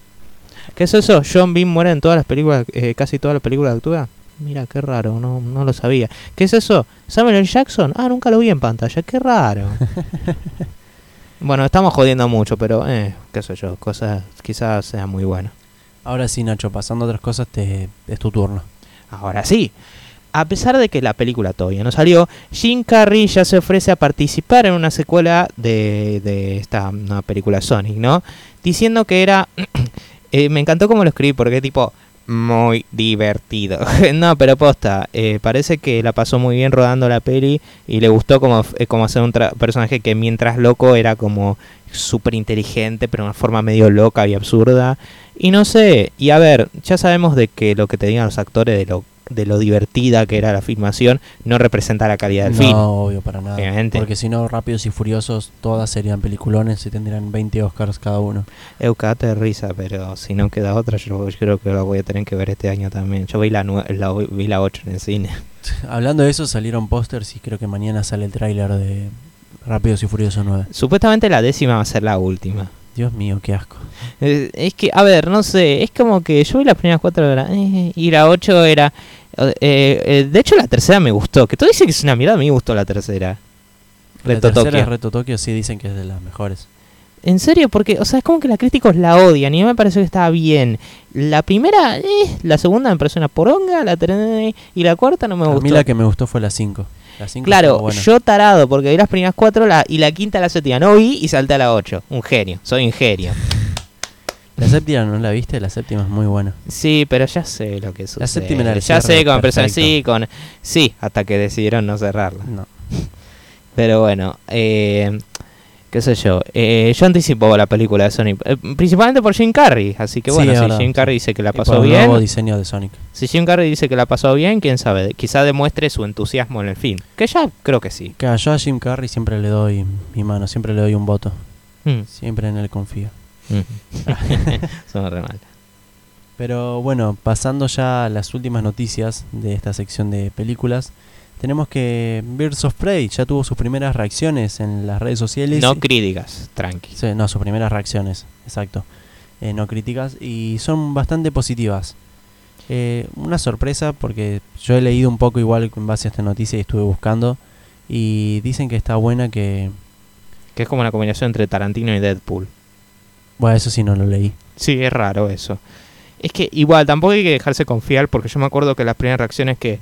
¿Qué es eso? John Bean muere en todas las películas, eh, casi todas las películas que actúa. Mira, qué raro, no, no lo sabía. ¿Qué es eso? ¿Samuel L. Jackson? Ah, nunca lo vi en pantalla, qué raro. (laughs) bueno, estamos jodiendo mucho, pero, eh, qué sé yo, cosas quizás sea muy buenas. Ahora sí, Nacho, pasando a otras cosas, te, es tu turno. Ahora sí. A pesar de que la película todavía no salió, Jim Carrey ya se ofrece a participar en una secuela de, de esta una película Sonic, ¿no? Diciendo que era... (clears throat) eh, me encantó cómo lo escribí porque tipo... Muy divertido. (laughs) no, pero posta, eh, parece que la pasó muy bien rodando la peli y le gustó como, eh, como hacer un personaje que mientras loco era como súper inteligente, pero de una forma medio loca y absurda. Y no sé, y a ver, ya sabemos de que lo que te digan los actores de lo, de lo divertida que era la filmación no representa la calidad del no, film. obvio, para nada. Obviamente. Porque si no, Rápidos y Furiosos, todas serían peliculones y tendrían 20 Oscars cada uno. Eucate de risa, pero si no queda otra, yo, yo creo que la voy a tener que ver este año también. Yo vi la, la, vi la 8 en el cine. (laughs) Hablando de eso, salieron pósters y creo que mañana sale el tráiler de Rápidos y Furiosos 9. Supuestamente la décima va a ser la última. Dios mío, qué asco. Eh, Es que, a ver, no sé, es como que yo vi las primeras cuatro era, eh, y la 8 era... eh, eh, de hecho la tercera me gustó, que tú dices que es una mierda, a mí me gustó la tercera. La Reto tercera Tokio. es Reto Tokio, sí dicen que es de las mejores. En serio, porque, o sea, es como que los críticos la odian y a mí me pareció que estaba bien. La primera, eh, la segunda me pareció una poronga, la tercera y la cuarta no me A gustó. mí la que me gustó fue la 5. La 5 Claro, yo tarado, porque vi las primeras cuatro la, y la quinta, la séptima no vi y salté a la ocho. Un genio, soy un genio. La séptima no la viste, la séptima es muy buena. Sí, pero ya sé lo que sucede. séptima era el ya sé con personas, sí, con sí, hasta que decidieron no cerrarla. No. (laughs) Pero bueno, eh, qué sé yo. Eh, yo anticipo la película de Sonic, eh, principalmente por Jim Carrey. Así que bueno, si verdad, Jim. Carrey dice que la Y por pasó el bien, nuevo diseño de Sonic. si Jim Carrey dice que la pasó bien, quién sabe, quizá demuestre su entusiasmo en el film. Que ya creo que sí. Claro, yo a Jim Carrey siempre le doy mi mano, siempre le doy un voto. Mm. Siempre en él confío. Mm. (laughs) Suena re mal. Pero bueno, pasando ya a las últimas noticias de esta sección de películas, tenemos que Birds of Prey ya tuvo sus primeras reacciones en las redes sociales. No críticas, tranqui. Sí, no, sus primeras reacciones, exacto. Eh, no críticas y son bastante positivas. Eh, una sorpresa porque yo he leído un poco igual en base a esta noticia y estuve buscando y dicen que está buena que... Que es como una combinación entre Tarantino y Deadpool. Bueno, eso sí no lo leí. Sí, es raro eso. Es que igual, tampoco hay que dejarse confiar, porque yo me acuerdo que las primeras reacciones que.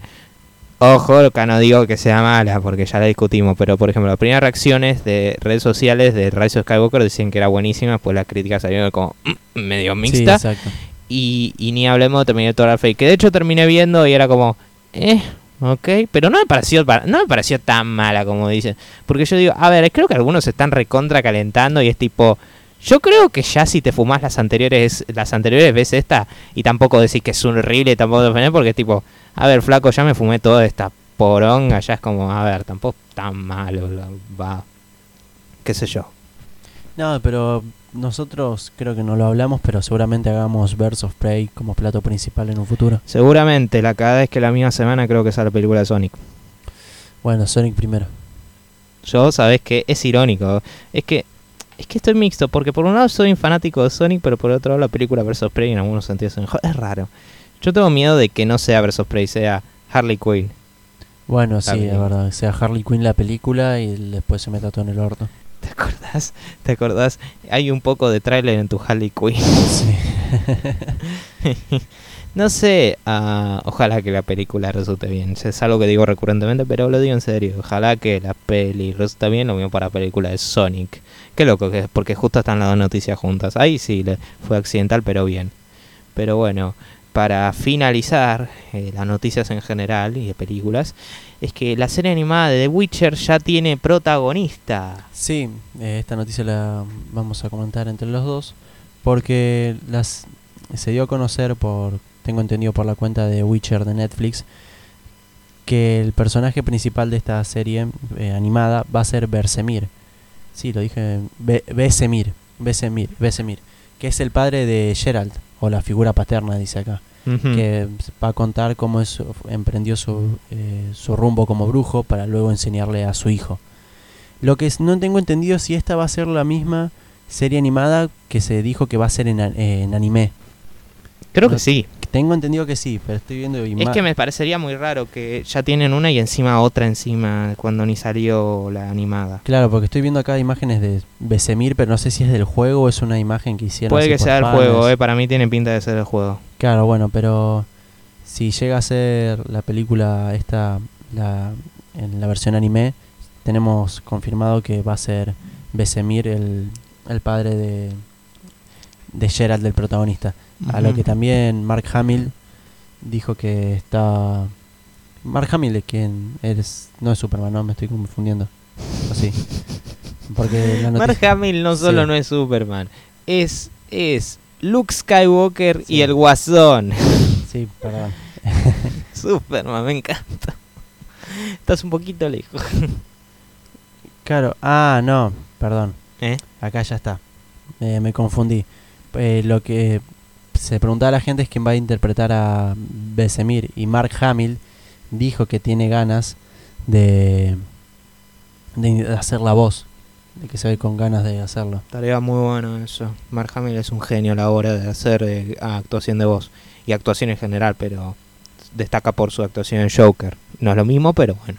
Ojo, acá no digo que sea mala, porque ya la discutimos, pero por ejemplo, las primeras reacciones de redes sociales de Rise of Skywalker decían que era buenísima, pues las críticas salieron como medio Sí, mixta. exacto. y, y ni hablemos de Terminator Fake, que de hecho terminé viendo y era como, eh, ok, pero no me pareció pa- no me pareció tan mala como dicen, porque yo digo, a ver, creo que algunos se están recontra calentando y es tipo, yo creo que ya si te fumás las anteriores, las anteriores ves esta y tampoco decís que es un horrible, tampoco te ofendés porque tipo, a ver, flaco, ya me fumé toda esta poronga, ya es como, a ver, tampoco tan malo, va, qué sé yo. No, pero nosotros creo que no lo hablamos, pero seguramente hagamos Birds of Prey como plato principal en un futuro. Seguramente la cada vez que la misma semana creo que sale la película de Sonic. Bueno, Sonic primero. Yo, sabes que es irónico. Es que es que estoy mixto, porque por un lado soy un fanático de Sonic, pero por otro lado la película Versus Prey en algunos sentidos es raro. Yo tengo miedo de que no sea Versus Prey, sea Harley Quinn. Bueno, sí, es verdad. Sea Harley Quinn la película y después se meta todo en el orto. ¿Te acordás? ¿Te acordás? Hay un poco de tráiler en tu Harley Quinn. Sí. (laughs) no sé, ah, ojalá que la película resulte bien. Es algo que digo recurrentemente, pero lo digo en serio. Ojalá que la peli resulte bien, lo mismo para la película de Sonic. Qué loco que es, porque justo están las dos noticias juntas. Ahí sí fue accidental, pero bien. Pero bueno, para finalizar eh, las noticias en general y de películas, es que la serie animada de The Witcher ya tiene protagonista. Sí, eh, esta noticia la vamos a comentar entre los dos porque las se dio a conocer por tengo entendido por la cuenta de Witcher de Netflix que el personaje principal de esta serie eh, animada va a ser Bersemir. Sí, lo dije Be- Besemir, Besemir, Besemir, que es el padre de Geralt o la figura paterna dice acá que va a contar cómo es, emprendió su, eh, su rumbo como brujo para luego enseñarle a su hijo. Lo que es- no tengo entendido si esta va a ser la misma serie animada que se dijo que va a ser en, anime. Creo que sí. Tengo entendido que sí, pero estoy viendo Es que me parecería muy raro que ya tienen una y encima otra encima cuando ni salió la animada. Claro, porque estoy viendo acá imágenes de Besemir, pero no sé si es del juego o es una imagen que hicieron. Puede que sea el fans. juego, eh, para mí tiene pinta de ser el juego. Claro, bueno, pero si llega a ser la película esta, la, en la versión anime, tenemos confirmado que va a ser Besemir el, el padre de, de Geralt, del protagonista. A lo que también Mark Hamill dijo que está... Mark Hamill es quien es, no es Superman, no me estoy confundiendo. Así. Porque la Mark. Hamill no solo Sí. no es Superman, es, es Luke Skywalker Sí. y el Guasón. Sí, perdón. (laughs) Superman, me encanta. Estás un poquito lejos. Claro, ah, no, perdón. ¿Eh? Acá ya está. Eh, me confundí. Eh, lo que se preguntaba a la gente es quién va a interpretar a Besemir. Y Mark Hamill dijo que tiene ganas de, de hacer la voz. De que se ve con ganas de hacerlo. Tarea muy bueno eso. Mark Hamill es un genio a la hora de hacer eh, actuación de voz y actuación en general, pero destaca por su actuación en Joker. No es lo mismo, pero bueno.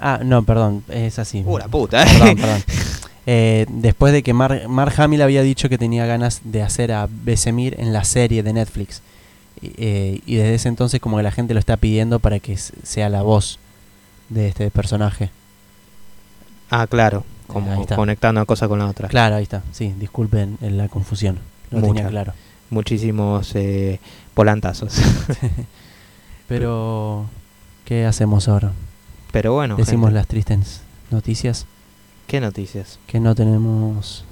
Ah, no, perdón, es así. La puta, Perdón, perdón. (laughs) Eh, después de que Mar- Mark Hamill había dicho que tenía ganas de hacer a Besemir en la serie de Netflix. Y, eh, y desde ese entonces como que la gente lo está pidiendo para que sea la voz de este personaje. Ah, claro. Como conectando una cosa con la otra. Claro, ahí está. Sí, disculpen la confusión. Lo tenía claro. Muchísimos eh, volantazos. (laughs) Pero, ¿qué hacemos ahora? Pero bueno, Decimos gente, las tristes noticias ¿qué noticias? que no tenemos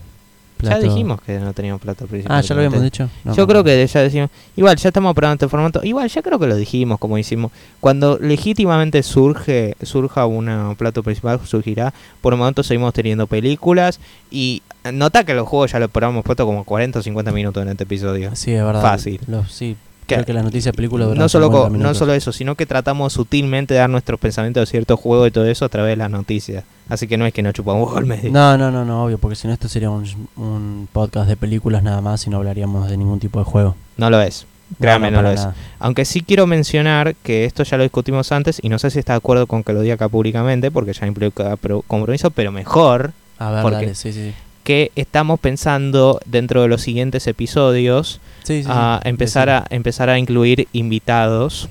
plato. Ya dijimos que no teníamos plato principal. Ah, ya lo habíamos dicho. No, Yo no. creo que ya decimos. Igual, ya estamos probando este formato. Igual, ya creo que lo dijimos, como hicimos. Cuando legítimamente surge surja un plato principal, surgirá. Por el momento seguimos teniendo películas. Y nota que los juegos ya lo probamos puesto como 40 o 50 minutos en este episodio. Sí, es verdad. Fácil. Los- sí, creo que las noticias de película No solo, 50 co- no minutos. solo eso, sino que tratamos sutilmente de dar nuestros pensamientos de ciertos juegos y todo eso a través de las noticias. Así que no es que no chupamos al medio. No, no, no, no, obvio, porque si no esto sería un, un podcast de películas nada más y no hablaríamos de ningún tipo de juego. No lo es. Créame, no, lo es. Aunque sí quiero mencionar que esto ya lo discutimos antes y no sé si está de acuerdo con que lo diga acá públicamente porque ya implica pro- compromiso, pero mejor A ver, ¿Por qué? dale, sí, sí. Que estamos pensando dentro de los siguientes episodios Sí, sí, a sí. empezar a empezar a incluir invitados,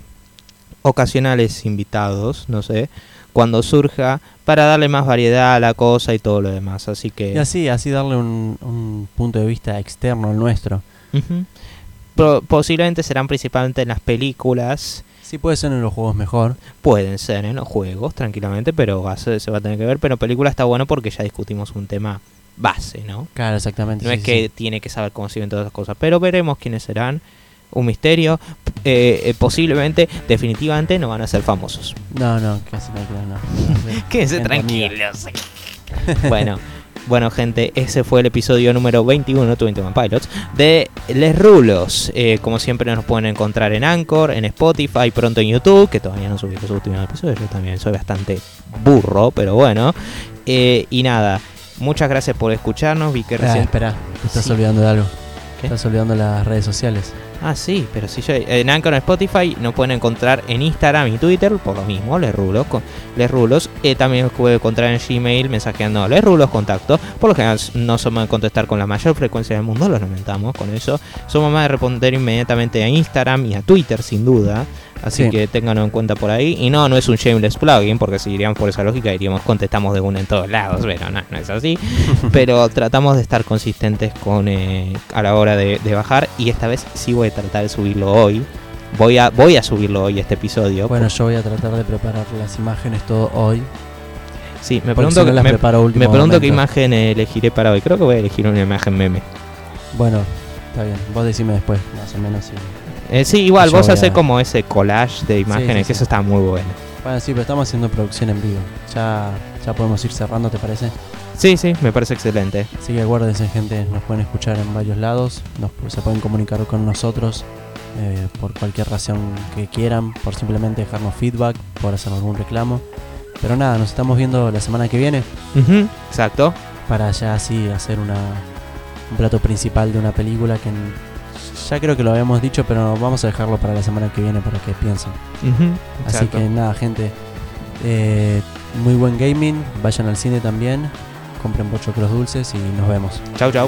ocasionales invitados, no sé, cuando surja, para darle más variedad a la cosa y todo lo demás. Así que Y así, así darle un, un punto de vista externo al nuestro. Pro- posiblemente serán principalmente en las películas. Sí puede ser en los juegos mejor. Pueden ser en los juegos, tranquilamente, pero va a ser- se va a tener que ver. Pero película está bueno porque ya discutimos un tema base, ¿no? Claro, exactamente. No sí, es sí, que tiene que saber cómo sirven todas esas cosas. Pero veremos quiénes serán. Un misterio. Eh, eh, posiblemente, definitivamente, no van a ser famosos. No, no, casi no, claro, no. (laughs) Quédense tranquilos. (laughs) bueno, bueno, gente, ese fue el episodio número 21 de 21 Pilots de Les Rulos. Eh, como siempre, nos pueden encontrar en Anchor, en Spotify, pronto en YouTube, que todavía no subí los últimos episodios. Yo también soy bastante burro, pero bueno. Eh, y nada, muchas gracias por escucharnos. Vi que Ah, recién. espera, estás Sí. olvidando de algo. ¿Qué? Estás olvidando las redes sociales. Ah, sí, pero si yo en Anchor en Spotify nos pueden encontrar en Instagram y Twitter por lo mismo, Les Rulos, con, Les Rulos. Eh, también nos pueden encontrar en Gmail mensajeando Les Rulos contacto. Por lo general no somos de contestar con la mayor frecuencia del mundo, lo lamentamos con eso. Somos más de responder inmediatamente a Instagram y a Twitter sin duda. Así Sí. que ténganlo en cuenta por ahí. Y no, no es un shameless plugin, porque si iríamos por esa lógica diríamos contestamos de una en todos lados, pero no, no es así. (laughs) pero tratamos de estar consistentes con eh, a la hora de, de bajar y esta vez sí voy a tratar de subirlo hoy. Voy a voy a subirlo hoy este episodio. Bueno, yo voy a tratar de preparar las imágenes todo hoy. sí, me pregunto, si no las me, preparo a último me pregunto qué imagen elegiré para hoy. Creo que voy a elegir una imagen meme. Bueno, está bien. Vos decime después, más o menos. Si... Eh, sí, igual, Yo vos a- como ese collage de imágenes, sí, que eso está muy bueno. Bueno, sí, pero estamos haciendo producción en vivo. Ya, ya podemos ir cerrando, ¿te parece? Sí, sí, me parece excelente. Así que acuérdense, gente, nos pueden escuchar en varios lados. Nos, se pueden comunicar con nosotros eh, por cualquier razón que quieran, por simplemente dejarnos feedback, por hacer algún reclamo. Pero nada, nos estamos viendo la semana que viene Ujú, exacto. para ya así hacer una, un plato principal de una película que n- ya creo que lo habíamos dicho, pero vamos a dejarlo para la semana que viene para que piensen. Así exacto. que nada, gente. eh, muy buen gaming. Vayan al cine también. Compren pochoclos dulces y nos vemos. Chau, chau.